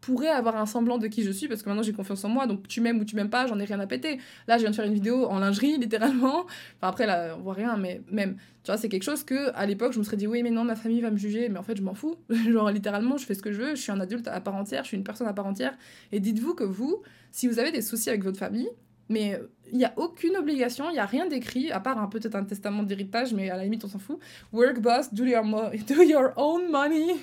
pourrais avoir un semblant de qui je suis parce que maintenant j'ai confiance en moi. Donc tu m'aimes ou tu m'aimes pas j'en ai rien à péter. Là je viens de faire une vidéo en lingerie littéralement. Enfin après là on voit rien mais même. Tu vois c'est quelque chose que à l'époque je me serais dit oui mais non ma famille va me juger. Mais en fait je m'en fous. Genre littéralement je fais ce que je veux. Je suis un adulte à part entière. Je suis une personne à part entière. Et dites-vous que vous si vous avez des soucis avec votre famille mais il n'y a aucune obligation, il n'y a rien d'écrit, à part peut-être un testament d'héritage, mais à la limite, on s'en fout. Work boss, do your, do your own money.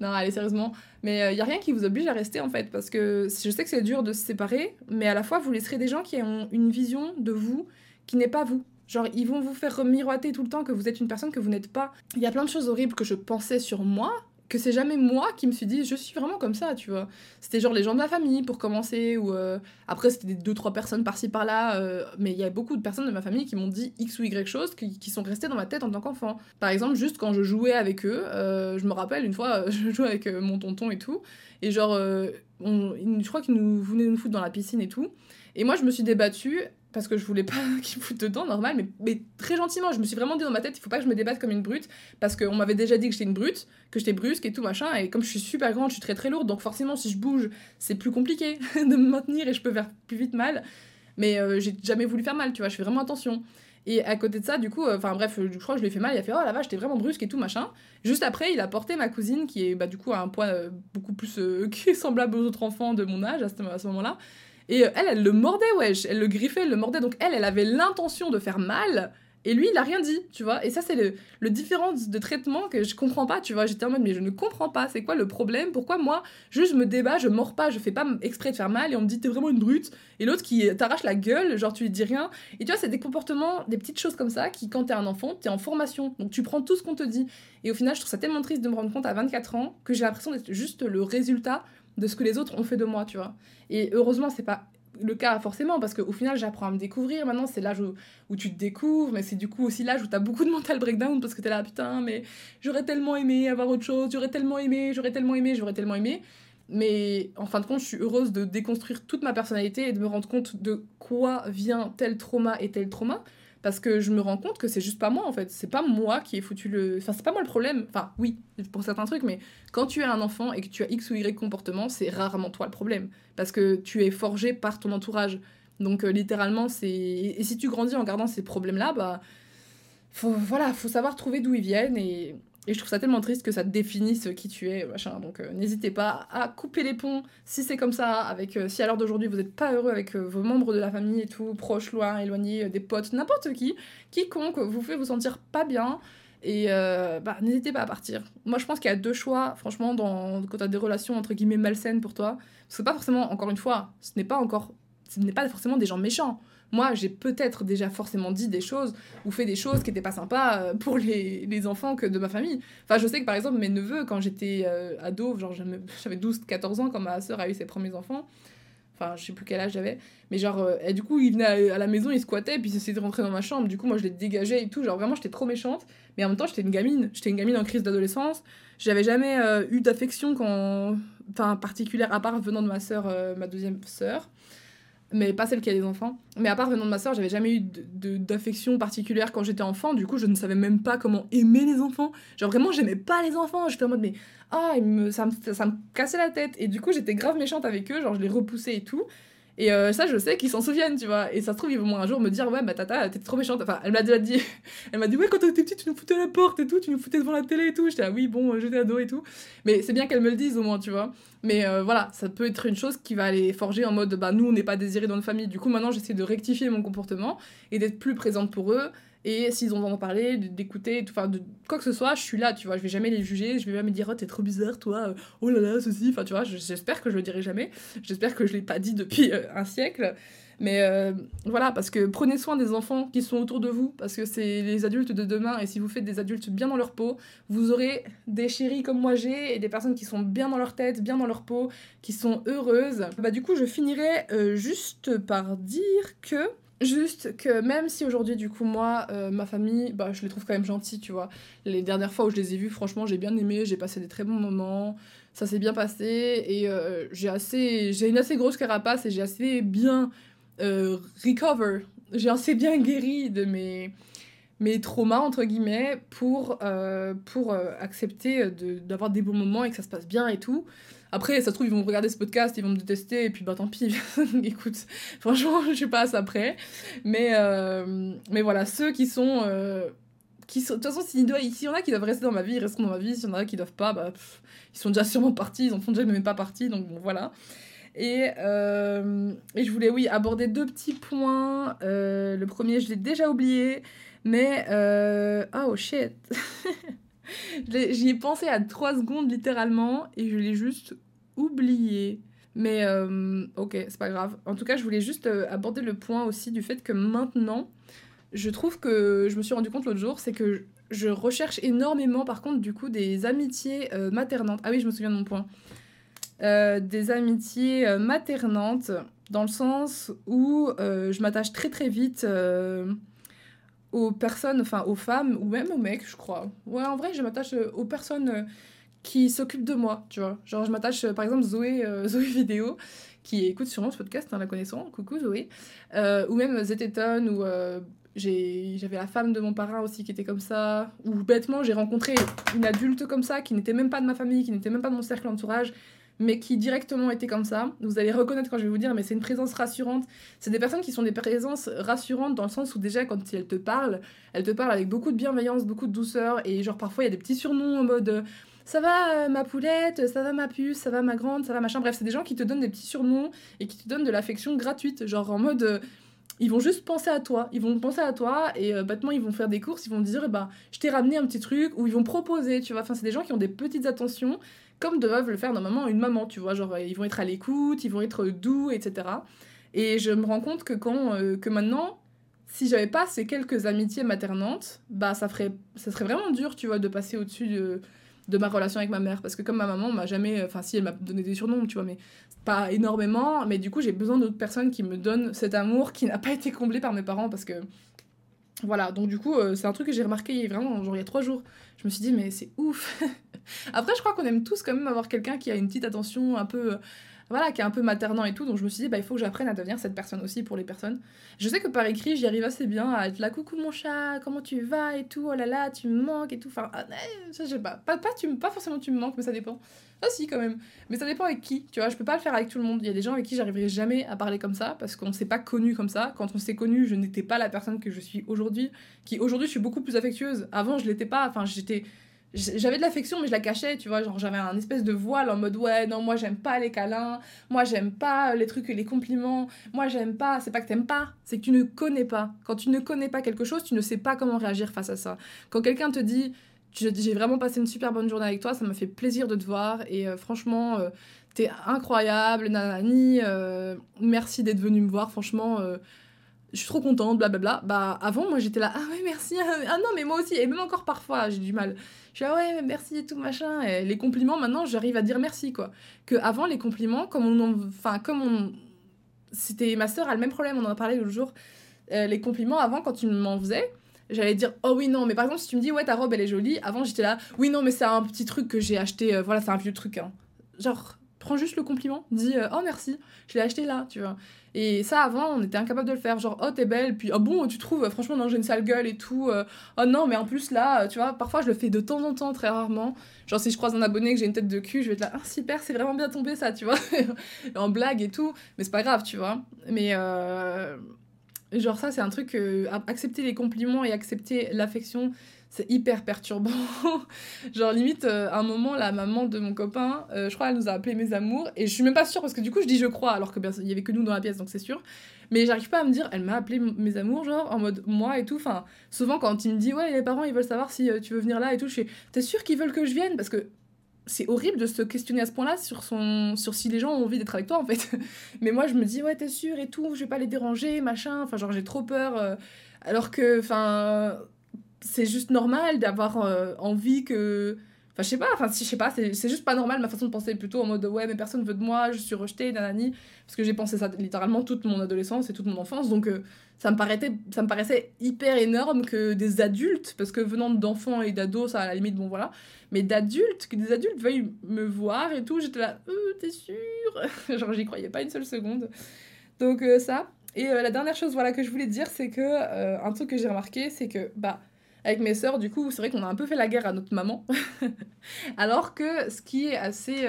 non, allez, sérieusement. Mais il euh, n'y a rien qui vous oblige à rester, en fait, parce que je sais que c'est dur de se séparer, mais à la fois, vous laisserez des gens qui ont une vision de vous qui n'est pas vous. Genre, ils vont vous faire miroiter tout le temps que vous êtes une personne que vous n'êtes pas. Il y a plein de choses horribles que je pensais sur moi, que c'est jamais moi qui me suis dit je suis vraiment comme ça, tu vois. C'était genre les gens de ma famille pour commencer, ou euh, après c'était deux trois personnes par-ci par-là, euh, mais il y a beaucoup de personnes de ma famille qui m'ont dit X ou Y choses qui, qui, sont restées dans ma tête en tant qu'enfant. Par exemple, juste quand je jouais avec eux, euh, je me rappelle une fois, je jouais avec mon tonton et tout, et genre, on, je crois qu'ils nous venaient nous foutre dans la piscine et tout. Et moi, je me suis débattue parce que je voulais pas qu'il foute dedans, normal, mais, mais, très gentiment. Je me suis vraiment dit dans ma tête, il faut pas que je me débatte comme une brute, parce qu'on m'avait déjà dit que j'étais une brute, que j'étais brusque et tout machin, et comme je suis super grande, je suis très très lourde, donc forcément, si je bouge, c'est plus compliqué de me maintenir et je peux faire plus vite mal. Mais euh, j'ai jamais voulu faire mal, tu vois, je fais vraiment attention. Et à côté de ça, du coup, euh, enfin bref, je crois que je lui ai fait mal, il a fait oh la vache, j'étais vraiment brusque et tout machin. Juste après, il a porté ma cousine, qui est bah, du coup à un poids euh, beaucoup plus. semblable aux autres enfants de mon âge à ce moment-là. Et euh, elle, elle le mordait, wesh. Elle le griffait, elle le mordait. Donc elle, elle avait l'intention de faire mal. Et lui, il a rien dit, tu vois. Et ça, c'est le, le différence de traitement que je comprends pas, tu vois. J'étais en mode, mais je ne comprends pas. C'est quoi le problème? Pourquoi moi, juste je me débat, je mords pas, je fais pas exprès de faire mal et on me dit, t'es vraiment une brute. Et l'autre qui t'arrache la gueule, genre tu lui dis rien. Et tu vois, c'est des comportements, des petites choses comme ça qui, quand t'es un enfant, t'es en formation. Donc tu prends tout ce qu'on te dit. Et au final, je trouve ça tellement triste de me rendre compte à 24 ans que j'ai l'impression d'être juste le résultat de ce que les autres ont fait de moi, tu vois. Et heureusement, c'est pas le cas forcément parce qu'au final j'apprends à me découvrir maintenant c'est l'âge où, tu te découvres mais c'est du coup aussi l'âge où t'as beaucoup de mental breakdown parce que t'es là putain mais j'aurais tellement aimé avoir autre chose j'aurais tellement aimé j'aurais tellement aimé j'aurais tellement aimé mais en fin de compte je suis heureuse de déconstruire toute ma personnalité et de me rendre compte de quoi vient tel trauma et tel trauma. Parce que je me rends compte que c'est juste pas moi en fait. C'est pas moi qui ai foutu le enfin c'est pas moi le problème. Enfin oui pour certains trucs mais quand tu es un enfant et que tu as x ou y comportement c'est rarement toi le problème. Parce que tu es forgé par ton entourage. Donc euh, littéralement c'est et si tu grandis en gardant ces problèmes là bah voilà faut savoir trouver d'où ils viennent et et je trouve ça tellement triste que ça définisse qui tu es, machin. Donc euh, n'hésitez pas à couper les ponts si c'est comme ça, avec euh, si à l'heure d'aujourd'hui vous n'êtes pas heureux avec euh, vos membres de la famille et tout, proches, loin, éloignés, des potes, n'importe qui, quiconque vous fait vous sentir pas bien. Et bah, n'hésitez pas à partir. Moi je pense qu'il y a deux choix, franchement, quand tu as des relations entre guillemets malsaines pour toi. Parce que pas forcément, encore une fois, ce n'est pas encore. Ce n'est pas forcément des gens méchants moi, j'ai peut-être déjà forcément dit des choses ou fait des choses qui n'étaient pas sympas euh, pour les, les, enfants que de ma famille. Enfin, je sais que par exemple, mes neveux, quand j'étais euh, ado, genre j'avais 12-14 ans quand ma soeur a eu ses premiers enfants, enfin, je sais plus quel âge j'avais, mais genre, euh, du coup, ils venaient à, la maison, ils squattaient, puis ils essayaient de rentrer dans ma chambre. Du coup, moi, je les dégageais et tout. Genre, vraiment, j'étais trop méchante, mais en même temps, j'étais une gamine. J'étais une gamine en crise d'adolescence. J'avais jamais eu d'affection quand. Enfin, particulière, à part venant de ma soeur, ma deuxième sœur mais pas celle qui a des enfants. Mais à part venant de ma soeur, j'avais jamais eu d'affection particulière quand j'étais enfant. Du coup, je ne savais même pas comment aimer les enfants. Genre vraiment, j'aimais pas les enfants. J'étais en mode, mais ah, ça, me, ça me cassait la tête. Et du coup, j'étais grave méchante avec eux. Genre, je les repoussais et tout. Et euh, ça, je sais qu'ils s'en souviennent, tu vois. Et ça se trouve, ils vont un jour me dire, ouais, bah tata, t'es trop méchante. Enfin, elle m'a déjà dit, elle m'a dit, ouais, quand t'étais petite, tu nous foutais à la porte et tout, tu nous foutais devant la télé et tout. J'étais, ah oui, bon, j'étais ado et tout. Mais c'est bien qu'elle me le dise au moins, tu vois. Mais euh, voilà, ça peut être une chose qui va les forger en mode bah nous on n'est pas désirés dans notre famille. Du coup maintenant j'essaie de rectifier mon comportement et d'être plus présente pour eux. Et s'ils ont d'en parler, d'écouter, enfin de quoi que ce soit, je suis là, tu vois. Je vais jamais les juger, je vais jamais dire oh t'es trop bizarre toi, oh là là ceci, enfin tu vois. J'espère que je le dirai jamais. J'espère que je l'ai pas dit depuis euh, un siècle. Mais euh, voilà, parce que prenez soin des enfants qui sont autour de vous, parce que c'est les adultes de demain, et si vous faites des adultes bien dans leur peau, vous aurez des chéris comme moi j'ai, et des personnes qui sont bien dans leur tête, bien dans leur peau, qui sont heureuses. Bah du coup, je finirai euh, juste par dire que... Juste que même si aujourd'hui, du coup, moi, euh, ma famille, bah, je les trouve quand même gentils, tu vois. Les dernières fois où je les ai vus, franchement, j'ai bien aimé, j'ai passé des très bons moments, ça s'est bien passé, et j'ai assez... J'ai une assez grosse carapace, et j'ai assez bien euh, recover. J'ai assez bien guéri de mes, mes traumas, entre guillemets, pour, euh, pour euh, accepter d'avoir des bons moments et que ça se passe bien et tout. Après, ça se trouve, ils vont regarder ce podcast, ils vont me détester, et puis bah tant pis. Écoute, franchement, je suis pas à près. Mais, mais voilà, ceux qui sont. qui sont... De toute façon, s'il y en a qui doivent rester dans ma vie, ils resteront dans ma vie. S'il y en a qui doivent pas, bah, ils sont déjà sûrement partis, ils en font déjà même pas partie, donc bon, voilà. Et, euh, et, je voulais, oui, aborder deux petits points. Euh, le premier, je l'ai déjà oublié, mais... Euh, oh, shit J'y ai pensé à trois secondes, littéralement, et je l'ai juste oublié. Mais ok, c'est pas grave. En tout cas, je voulais juste aborder le point aussi du fait que maintenant, je trouve que je me suis rendu compte l'autre jour, c'est que je recherche énormément, par contre, du coup, des amitiés maternantes. Ah oui, je me souviens de mon point. Euh, des amitiés euh, maternantes, dans le sens où euh, je m'attache très très vite aux personnes, enfin aux femmes, ou même aux mecs, je crois. Ouais, en vrai, je m'attache aux personnes qui s'occupent de moi, tu vois. Genre, je m'attache, par exemple, Zoé, Zoé Vidéo, qui écoute sûrement ce podcast, hein, la connaissant, coucou Zoé, ou même Zeteton, ou j'avais la femme de mon parrain aussi qui était comme ça, ou bêtement, j'ai rencontré une adulte comme ça, qui n'était même pas de ma famille, qui n'était même pas de mon cercle d'entourage, mais qui directement étaient comme ça. Vous allez reconnaître quand je vais vous dire, mais c'est une présence rassurante. C'est des personnes qui sont des présences rassurantes dans le sens où déjà quand elles te parlent, elles te parlent avec beaucoup de bienveillance, beaucoup de douceur, et genre parfois il y a des petits surnoms en mode euh, ça va euh, ma poulette, ça va ma puce, ça va ma grande, ça va machin. Bref, c'est des gens qui te donnent des petits surnoms et qui te donnent de l'affection gratuite, genre en mode euh, ils vont juste penser à toi. Ils vont penser à toi et bêtement, ils vont faire des courses, ils vont dire, bah, je t'ai ramené un petit truc, ou ils vont proposer, tu vois. Enfin, c'est des gens qui ont des petites attentions comme doivent le faire normalement une maman, tu vois, genre ils vont être à l'écoute, ils vont être doux, etc. Et je me rends compte que quand euh, que maintenant, si j'avais pas ces quelques amitiés maternantes, bah ça ferait ça serait vraiment dur, tu vois, de passer au-dessus de, de ma relation avec ma mère parce que comme ma maman m'a jamais enfin si elle m'a donné des surnoms, tu vois, mais pas énormément, mais du coup, j'ai besoin d'autres personnes qui me donnent cet amour qui n'a pas été comblé par mes parents parce que voilà, donc du coup, euh, c'est un truc que j'ai remarqué vraiment, genre il y a trois jours. Je me suis dit, mais c'est ouf Après, je crois qu'on aime tous quand même avoir quelqu'un qui a une petite attention un peu. Voilà, qui est un peu maternant et tout. Donc je me suis dit, bah, il faut que j'apprenne à devenir cette personne aussi pour les personnes. Je sais que par écrit, j'y arrive assez bien à être là, coucou mon chat, comment tu vas et tout, oh là là, tu me manques et tout. Enfin, ah, je sais pas. Pas, pas, tu, pas forcément tu me manques, mais ça dépend. Ah si, quand même. Mais ça dépend avec qui, tu vois. Je peux pas le faire avec tout le monde. Il y a des gens avec qui j'arriverai jamais à parler comme ça parce qu'on s'est pas connu comme ça. Quand on s'est connu, je n'étais pas la personne que je suis aujourd'hui. Qui aujourd'hui, je suis beaucoup plus affectueuse. Avant, je l'étais pas. Enfin, j'étais j'avais de l'affection mais je la cachais tu vois genre j'avais un espèce de voile en mode ouais non moi j'aime pas les câlins moi j'aime pas les trucs et les compliments moi j'aime pas c'est pas que t'aimes pas c'est que tu ne connais pas quand tu ne connais pas quelque chose tu ne sais pas comment réagir face à ça quand quelqu'un te dit j'ai vraiment passé une super bonne journée avec toi ça m'a fait plaisir de te voir et euh, franchement euh, t'es incroyable nanani euh, merci d'être venu me voir franchement je suis trop contente, blablabla. Bah, avant, moi, j'étais là, ah ouais, merci, ah non, mais moi aussi, et même encore parfois, j'ai du mal. Je suis là, ouais, merci et tout, machin. Et les compliments, maintenant, j'arrive à dire merci, quoi. Que avant, les compliments, comme on. Enfin, comme on. C'était ma soeur a le même problème, on en a parlé l'autre jour. Euh, les compliments, avant, quand tu m'en faisais, j'allais dire oh oui non mais par exemple si tu me dis ouais ta robe elle est jolie avant j'étais là oui non mais c'est un petit truc que j'ai acheté euh, voilà c'est un vieux truc hein. genre prends juste le compliment dis euh, oh merci je l'ai acheté là tu vois et ça, avant, on était incapable de le faire. Genre, oh, t'es belle, puis, oh bon, tu trouves, franchement, non, j'ai une sale gueule et tout. Euh, oh non, mais en plus, là, tu vois, parfois, je le fais de temps en temps, très rarement. Genre, si je croise un abonné que j'ai une tête de cul, je vais être là, ah, super, c'est vraiment bien tombé, ça, tu vois. en blague et tout. Mais c'est pas grave, tu vois. Mais, euh, Genre ça, c'est un truc, euh, accepter les compliments et accepter l'affection, c'est hyper perturbant. genre limite, euh, à un moment, la maman de mon copain, euh, je crois, elle nous a appelé mes amours, et je suis même pas sûre, parce que du coup, je dis je crois, alors que bien, il avait que nous dans la pièce, donc c'est sûr. Mais j'arrive pas à me dire, elle m'a appelé mes amours, genre, en mode moi et tout. Enfin, souvent, quand il me dit, ouais, les parents, ils veulent savoir si tu veux venir là et tout, je fais, t'es sûr qu'ils veulent que je vienne? Parce que c'est horrible de se questionner à ce point-là sur, son, sur si les gens ont envie d'être avec toi, en fait. Mais moi, je me dis, ouais, t'es sûr et tout, je vais pas les déranger, machin. Enfin, genre, j'ai trop peur. Euh, alors que, enfin, c'est juste normal d'avoir euh, envie que. Enfin, je sais pas, enfin, je sais pas, c'est juste pas normal ma façon de penser, plutôt en mode, ouais, mais personne veut de moi, je suis rejetée, nanani. Parce que j'ai pensé ça littéralement toute mon adolescence et toute mon enfance, donc. Euh, ça me, paraissait, ça me paraissait hyper énorme que des adultes, parce que venant d'enfants et d'ados, ça à la limite, bon voilà, mais d'adultes, que des adultes veuillent me voir et tout, j'étais là, euh, t'es sûr Genre, j'y croyais pas une seule seconde. Donc, euh, ça. Et la dernière chose voilà, que je voulais dire, c'est que un truc que j'ai remarqué, c'est que, bah, avec mes sœurs, du coup, c'est vrai qu'on a un peu fait la guerre à notre maman. Alors que ce qui est assez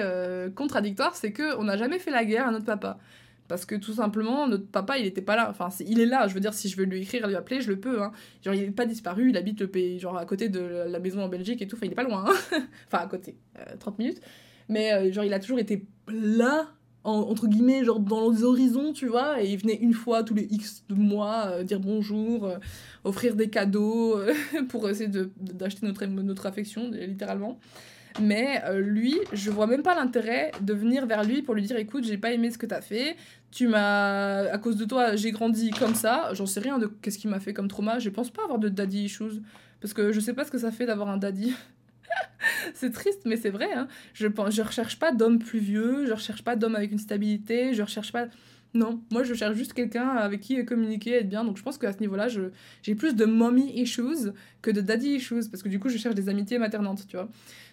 contradictoire, c'est qu'on n'a jamais fait la guerre à notre papa. Parce que tout simplement, notre papa, il était pas là. Enfin, il est là. Je veux dire, si je veux lui écrire, lui appeler, je le peux. Hein. Genre, il n'est pas disparu. Il habite le pays, genre à côté de la maison en Belgique et tout. Enfin, il est pas loin. Hein. enfin, à côté. 30 euh, minutes. Mais euh, genre, il a toujours été là, entre guillemets, genre dans les horizons, tu vois. Et il venait une fois tous les X de mois euh, dire bonjour, offrir des cadeaux pour essayer d'acheter notre, notre affection, littéralement. Mais euh, lui, je vois même pas l'intérêt de venir vers lui pour lui dire écoute, j'ai pas aimé ce que t'as fait, tu m'as. À cause de toi, j'ai grandi comme ça, j'en sais rien de qu'est-ce qui m'a fait comme trauma, je pense pas avoir de daddy issues. Parce que je sais pas ce que ça fait d'avoir un daddy. c'est triste, mais c'est vrai. Hein. Je, je recherche pas d'homme plus vieux, je recherche pas d'homme avec une stabilité, je recherche pas. Non, moi je cherche juste quelqu'un avec qui communiquer, être bien. Donc je pense qu'à ce niveau-là, j'ai plus de mommy issues que de daddy issues. Parce que du coup, je cherche des amitiés maternantes, tu vois.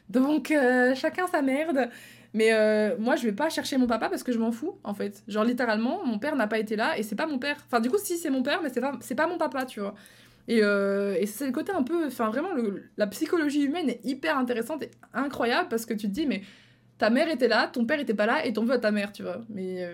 Donc, euh, chacun sa merde. Mais euh, moi, je vais pas chercher mon papa parce que je m'en fous, en fait. Genre, littéralement, mon père n'a pas été là et c'est pas mon père. Enfin, du coup, si, c'est mon père, mais c'est pas, pas mon papa, tu vois. Et, euh, et c'est le côté un peu. Enfin, vraiment, la psychologie humaine est hyper intéressante et incroyable parce que tu te dis, mais ta mère était là, ton père était pas là et t'en veux à ta mère, tu vois. Mais.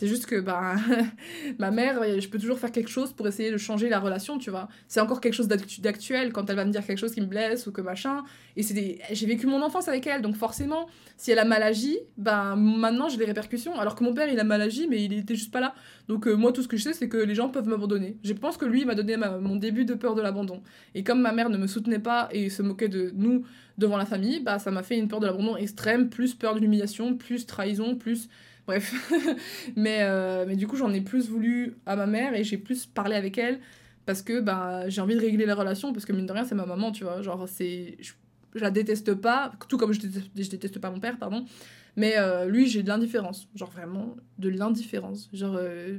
C'est juste que bah, ma mère, je peux toujours faire quelque chose pour essayer de changer la relation, tu vois. C'est encore quelque chose d'actuel quand elle va me dire quelque chose qui me blesse ou que machin. Et c'est j'ai vécu mon enfance avec elle, donc forcément, si elle a mal agi, bah, maintenant j'ai des répercussions. Alors que mon père, il a mal agi, mais il était juste pas là. Donc euh, moi, tout ce que je sais, c'est que les gens peuvent m'abandonner. Je pense que lui, il m'a donné mon début de peur de l'abandon. Et comme ma mère ne me soutenait pas et se moquait de nous devant la famille, bah, ça m'a fait une peur de l'abandon extrême, plus peur de l'humiliation, plus trahison, plus Bref. mais, euh, mais du coup, j'en ai plus voulu à ma mère et j'ai plus parlé avec elle parce que bah, j'ai envie de régler la relation parce que mine de rien, c'est ma maman, tu vois. Genre, c'est. Je, la déteste pas, tout comme je déteste, déteste pas mon père, pardon. Mais euh, lui, j'ai de l'indifférence. Genre, vraiment, de l'indifférence. Genre. Euh,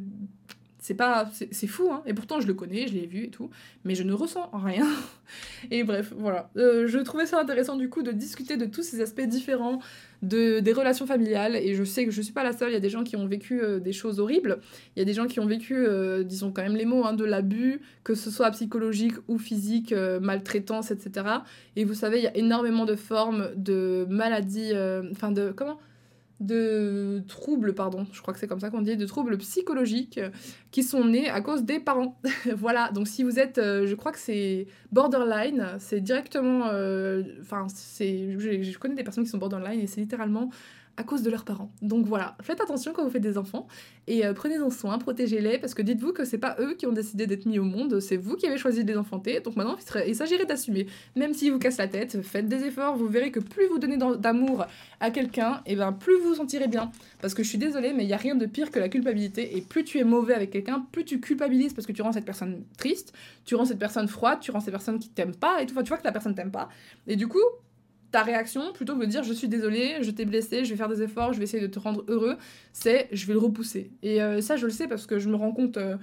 c'est pas c'est fou hein et pourtant je le connais je l'ai vu et tout mais je ne ressens rien et bref voilà je trouvais ça intéressant du coup de discuter de tous ces aspects différents de, des relations familiales. Et je sais que je suis pas la seule, il y a des gens qui ont vécu euh, des choses horribles. Il y a des gens qui ont vécu, euh, disons quand même les mots, hein, de l'abus, que ce soit psychologique ou physique, euh, maltraitance, etc. Et vous savez, il y a énormément de formes de maladies, enfin de... Comment? De troubles, pardon, je crois que c'est comme ça qu'on dit, de troubles psychologiques qui sont nés à cause des parents. voilà, donc si vous êtes, euh, je crois que c'est borderline, c'est directement, euh, enfin, c'est, je, connais des personnes qui sont borderline et c'est littéralement à cause de leurs parents. Donc voilà, faites attention quand vous faites des enfants et euh, prenez-en soin, protégez-les parce que dites-vous que c'est pas eux qui ont décidé d'être mis au monde, c'est vous qui avez choisi de les enfanter. Donc maintenant, il s'agirait d'assumer. Même s'ils vous cassent la tête, faites des efforts, vous verrez que plus vous donnez d'amour à quelqu'un, et ben plus vous vous sentirez bien. Parce que je suis désolée, mais il y a rien de pire que la culpabilité et plus tu es mauvais avec quelqu'un, plus tu culpabilises parce que tu rends cette personne triste, tu rends cette personne froide, tu rends cette personne qui t'aime pas et tout, enfin, tu vois que la personne t'aime pas. Et du coup, ta réaction, plutôt que de dire je suis désolée, je t'ai blessé, je vais faire des efforts, je vais essayer de te rendre heureux, c'est je vais le repousser. Et euh, ça, je le sais parce que je me rends compte, euh,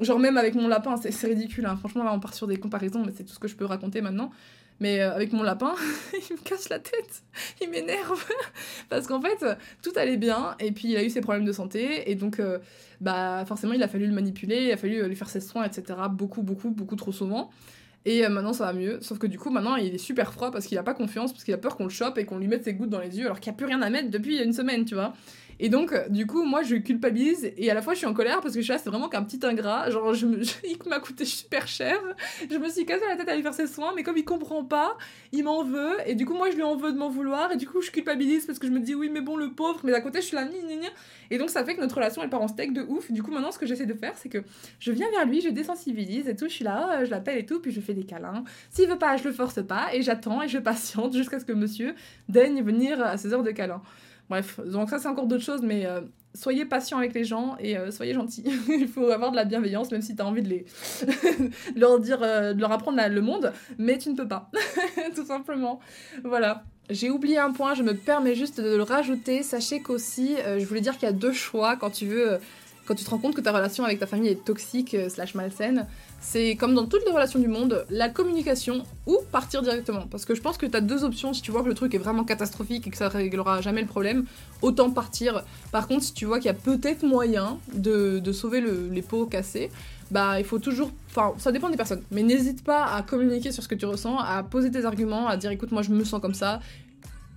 genre même avec mon lapin, c'est ridicule, hein. franchement, là on part sur des comparaisons, mais c'est tout ce que je peux raconter maintenant. Mais euh, avec mon lapin, il me casse la tête, il m'énerve. parce qu'en fait, tout allait bien, et puis il a eu ses problèmes de santé, et donc, bah forcément, il a fallu le manipuler, il a fallu lui faire ses soins, etc. Beaucoup, beaucoup, beaucoup trop souvent. Et euh, maintenant ça va mieux. Sauf que du coup, maintenant il est super froid parce qu'il a pas confiance, parce qu'il a peur qu'on le chope et qu'on lui mette ses gouttes dans les yeux alors qu'il n'y a plus rien à mettre depuis une semaine, tu vois. Et donc, euh, du coup, moi, je culpabilise et à la fois, je suis en colère parce que je suis là, c'est vraiment qu'un petit ingrat. Genre, je il m'a coûté super cher. Je me suis cassé la tête à lui faire ses soins, mais comme il comprend pas, il m'en veut. Et du coup, moi, je lui en veux de m'en vouloir. Et du coup, je culpabilise parce que je me dis, oui, mais bon, le pauvre. Mais d'un côté, je suis là, ni, ni, ni. Et donc, ça fait que notre relation, elle part en steak de ouf. Du coup, maintenant, ce que j'essaie de faire, c'est que je viens vers lui, je désensibilise et tout. Je suis là, je l'appelle et tout, puis je fais des câlins. S'il veut pas, je le force pas. Et j'attends et je patiente jusqu'à ce que monsieur daigne venir à ses heures de câlin. Bref, donc ça c'est encore d'autres choses, mais euh, soyez patient avec les gens et euh, soyez gentils. Il faut avoir de la bienveillance, même si tu as envie de les leur dire, euh, de leur apprendre le monde, mais tu ne peux pas, tout simplement. Voilà. J'ai oublié un point, je me permets juste de le rajouter. Sachez qu'aussi, je voulais dire qu'il y a deux choix quand tu veux quand tu te rends compte que ta relation avec ta famille est toxique euh, slash malsaine, c'est comme dans toutes les relations du monde, la communication ou partir directement. Parce que je pense que tu as deux options si tu vois que le truc est vraiment catastrophique et que ça réglera jamais le problème, autant partir. Par contre, si tu vois qu'il y a peut-être moyen de, sauver les pots cassés, bah il faut toujours. Enfin, ça dépend des personnes, mais n'hésite pas à communiquer sur ce que tu ressens, à poser tes arguments, à dire écoute, moi je me sens comme ça,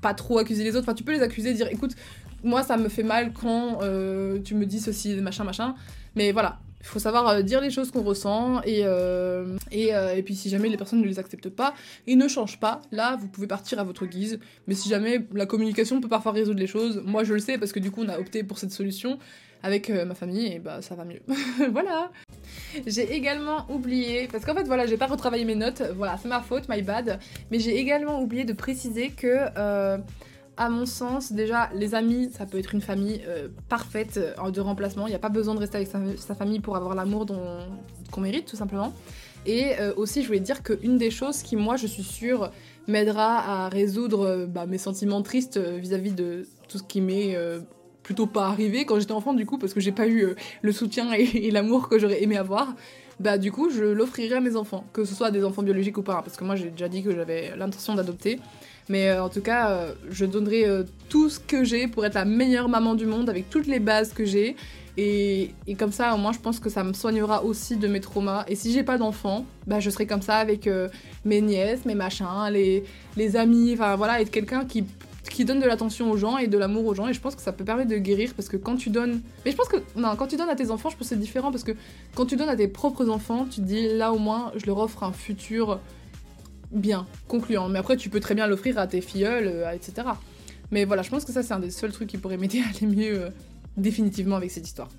pas trop accuser les autres. Enfin, tu peux les accuser, dire écoute, moi, ça me fait mal quand euh, tu me dis ceci, machin, machin. Mais voilà, il faut savoir euh, dire les choses qu'on ressent et, euh, et, et, puis si jamais les personnes ne les acceptent pas, ils ne changent pas. Là, vous pouvez partir à votre guise. Mais si jamais la communication peut parfois résoudre les choses, moi je le sais parce que du coup on a opté pour cette solution avec ma famille et bah ça va mieux. voilà. J'ai également oublié, parce qu'en fait voilà, j'ai pas retravaillé mes notes, voilà, c'est ma faute, my bad, mais j'ai également oublié de préciser que à mon sens, déjà, les amis, ça peut être une famille euh, parfaite euh, de remplacement. Il n'y a pas besoin de rester avec sa, famille pour avoir l'amour qu'on mérite, tout simplement. Et euh, aussi, je voulais dire qu'une des choses qui, moi, je suis sûre, m'aidera à résoudre bah, mes sentiments tristes vis-à-vis de tout ce qui m'est plutôt pas arrivé quand j'étais enfant, du coup, parce que j'ai pas eu le soutien et, et l'amour que j'aurais aimé avoir. Bah, du coup, je l'offrirai à mes enfants, que ce soit des enfants biologiques ou pas, hein, parce que moi, j'ai déjà dit que j'avais l'intention d'adopter. Mais euh, en tout cas, euh, je donnerai euh, tout ce que j'ai pour être la meilleure maman du monde avec toutes les bases que j'ai. Et, comme ça, au moins, je pense que ça me soignera aussi de mes traumas. Et si j'ai pas d'enfants, bah, je serai comme ça avec mes nièces, mes machins, les, les amis, enfin voilà, être quelqu'un qui, qui donne de l'attention aux gens et de l'amour aux gens. Et je pense que ça peut permettre de guérir parce que quand tu donnes. Mais je pense que. Non, quand tu donnes à tes enfants, je pense que c'est différent parce que quand tu donnes à tes propres enfants, tu te dis là au moins, je leur offre un futur bien, concluant. Mais après, tu peux très bien l'offrir à tes filleuls, euh, etc. Mais voilà, je pense que ça, c'est un des seuls trucs qui pourrait m'aider à aller mieux euh, définitivement avec cette histoire.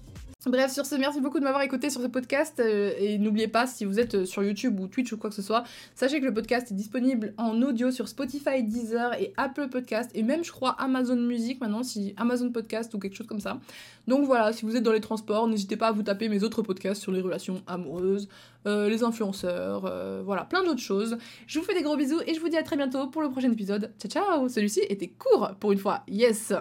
Bref, sur ce, merci beaucoup de m'avoir écouté sur ce podcast. Euh, et n'oubliez pas, si vous êtes sur YouTube ou Twitch ou quoi que ce soit, sachez que le podcast est disponible en audio sur Spotify, Deezer et Apple Podcast. Et même, je crois, Amazon Music maintenant, si Amazon Podcast ou quelque chose comme ça. Donc voilà, si vous êtes dans les transports, n'hésitez pas à vous taper mes autres podcasts sur les relations amoureuses, euh, les influenceurs, euh, voilà, plein d'autres choses. Je vous fais des gros bisous et je vous dis à très bientôt pour le prochain épisode. Ciao ciao Celui-ci était court pour une fois. Yes